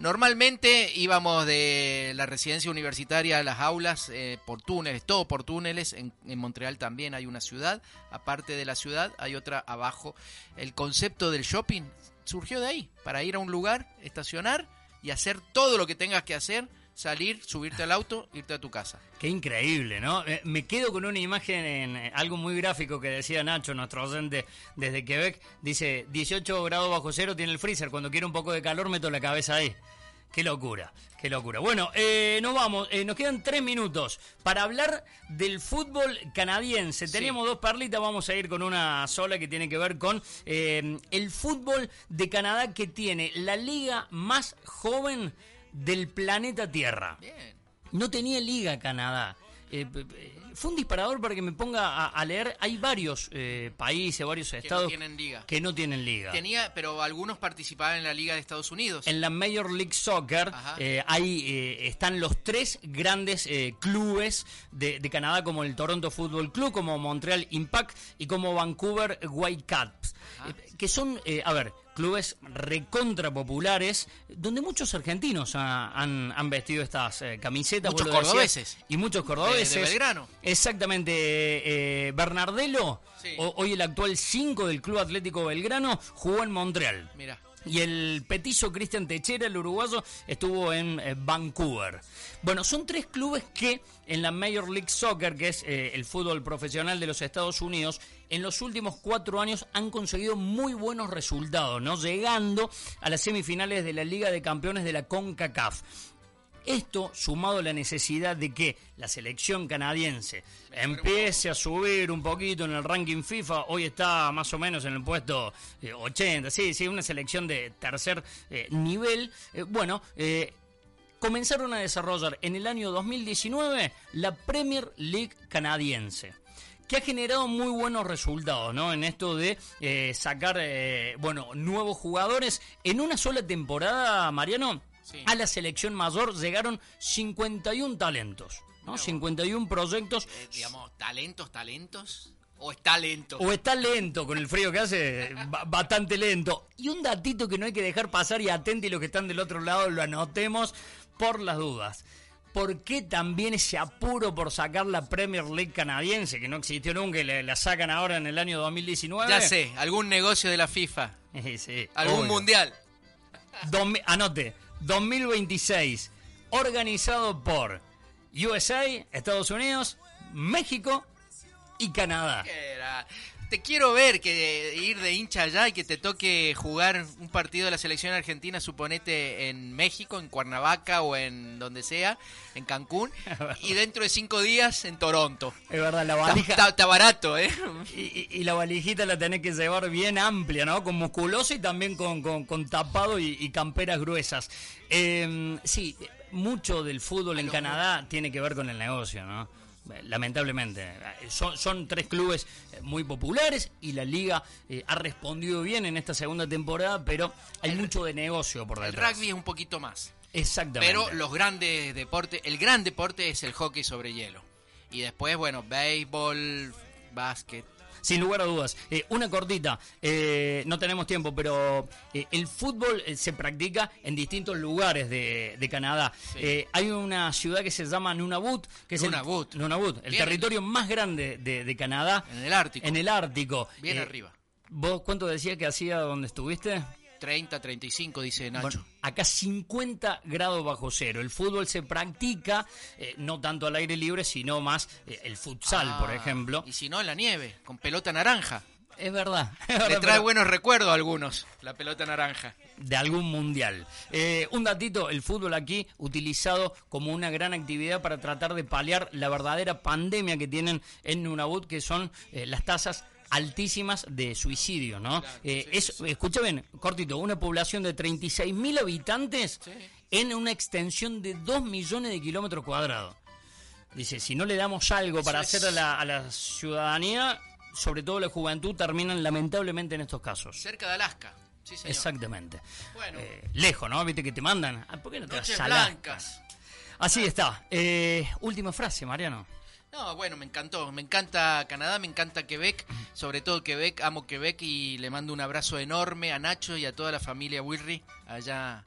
Normalmente íbamos de la residencia universitaria a las aulas eh, por túneles, todo por túneles. En, en Montreal también hay una ciudad. Aparte de la ciudad hay otra abajo. El concepto del shopping surgió de ahí, para ir a un lugar, estacionar y hacer todo lo que tengas que hacer, salir, subirte al auto, irte a tu casa. Qué increíble, ¿no? Eh, Me quedo con una imagen en eh, algo muy gráfico que decía Nacho, nuestro docente desde Quebec. Dice, 18 grados bajo cero tiene el freezer. Cuando quiero un poco de calor meto la cabeza ahí. Qué locura, qué locura. Bueno, eh, nos vamos. Eh, nos quedan tres minutos para hablar del fútbol canadiense. Teníamos dos perlitas, vamos a ir con una sola que tiene que ver con eh, el fútbol de Canadá que tiene la liga más joven del planeta Tierra. No tenía liga Canadá. Eh, p- fue un disparador para que me ponga a, a leer. Hay varios eh, países, varios Que estados no tienen liga. que no tienen liga. Tenía, pero algunos participaban en la Liga de Estados Unidos. En la Major League Soccer eh, hay, eh, están los tres grandes eh, clubes de, de Canadá, como el Toronto Football Club, como Montreal Impact y como Vancouver Whitecaps, eh, que son, eh, a ver, clubes recontra populares, donde muchos argentinos ha- han, han vestido estas eh, camisetas. Muchos cordobeses. Y muchos cordobeses. De- de Belgrano. Exactamente. eh, Bernardelo, Sí. o- hoy el actual 5 del Club Atlético Belgrano, jugó en Montreal. Mira. Y el petizo Cristian Techera, el uruguayo, estuvo en eh, Vancouver. Bueno, son tres clubes que en la Major League Soccer, que es eh, el fútbol profesional de los Estados Unidos, en los últimos cuatro años han conseguido muy buenos resultados, ¿no? Llegando a las semifinales de la Liga de Campeones de la CONCACAF. Esto sumado a la necesidad de que la selección canadiense empiece a subir un poquito en el ranking FIFA, hoy está más o menos en el puesto eh, 80, sí, sí, una selección de tercer eh, nivel, eh, bueno, eh, comenzaron a desarrollar en el año 2019 la Premier League canadiense que ha generado muy buenos resultados, ¿no? En esto de eh, sacar, eh, bueno, nuevos jugadores. En una sola temporada, Mariano, a la selección mayor llegaron 51 talentos, ¿no? 51 proyectos. Eh, digamos, talentos, talentos. O es talento. O está lento con el frío que hace, ba- bastante lento. Y un datito que no hay que dejar pasar y atenti los que están del otro lado lo anotemos por las dudas. ¿Por qué también ese apuro por sacar la Premier League canadiense, que no existió nunca y la, la sacan ahora en el año 2019? Ya sé, algún negocio de la FIFA. Sí, Algún obvio. mundial. Anote, 2026, organizado por USA, Estados Unidos, México y Canadá. Te quiero ver que ir de hincha allá y que te toque jugar un partido de la selección argentina, suponete en México, en Cuernavaca o en donde sea, en Cancún, y dentro de cinco días en Toronto. Es verdad, la valija. Está, está barato, ¿eh? Y, y- y la valijita la tenés que llevar bien amplia, ¿no? Con musculosa y también con, con- con tapado y, y camperas gruesas. Eh, sí, mucho del fútbol en Canadá tiene que ver con el negocio, ¿no? Lamentablemente. Eh, Son, son tres clubes eh, muy populares y la liga eh, ha respondido bien en esta segunda temporada, pero hay mucho de negocio por El detrás. rugby es un poquito más. Exactamente. Pero los grandes deportes, el gran deporte es el hockey sobre hielo. Y después, bueno, béisbol, básquet. Sin lugar a dudas. Eh, una cortita, eh, no tenemos tiempo, pero eh, el fútbol se practica en distintos lugares de, de Canadá. Hay una ciudad que se llama Nunavut, que es el- Nunavut. Nunavut, el Bien. territorio más grande de, de Canadá. En el Ártico. En el Ártico. Bien arriba. ¿Vos cuánto decía que hacía donde estuviste? 30, 35, dice Nacho. Bueno, acá 50 grados bajo cero. El fútbol se practica eh, no tanto al aire libre, sino más eh, el futsal, Ah, por ejemplo. Y si no, en la nieve, con pelota naranja. Es verdad. es Le trae pero buenos recuerdos a algunos, la pelota naranja. De algún mundial. Eh, un datito, el fútbol aquí utilizado como una gran actividad para tratar de paliar la verdadera pandemia que tienen en Nunavut, que son eh, las tasas altísimas de suicidio, ¿no? Eh, es, escucha bien, cortito, una población de 36.000 habitantes en una extensión de 2 millones de kilómetros cuadrados. Dice, si no le damos algo para hacer a la, a la ciudadanía, sobre todo la juventud, terminan lamentablemente en estos casos. Cerca de Alaska. Sí, señor. Exactamente. Bueno. Eh, lejos, ¿no? Viste que te mandan. Ah, ¿Por qué no te Noches vas a Alaska? blancas. Así está. Eh, última frase, Mariano. No, bueno, me encantó. Me encanta Canadá, me encanta Quebec. Sobre todo Quebec, amo Quebec y le mando un abrazo enorme a Nacho y a toda la familia Wilry allá.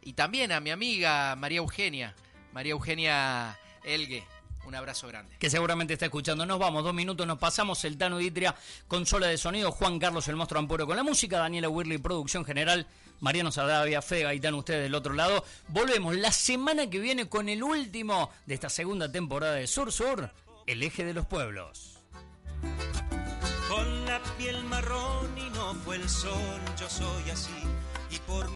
Y también a mi amiga María Eugenia. María Eugenia Elgue. Un abrazo grande. Que seguramente está escuchando. Nos vamos, dos minutos, nos pasamos. El Tano Ditria, consola de sonido. Juan Carlos, el monstruo Ampuro con la música. Daniela Wirley, producción general. Mariano Sadavia, Fe Gaitán, ustedes del otro lado. Volvemos la semana que viene con el último de esta segunda temporada de Sur Sur, el eje de los pueblos. Con la piel marrón y no fue el sol, yo soy así.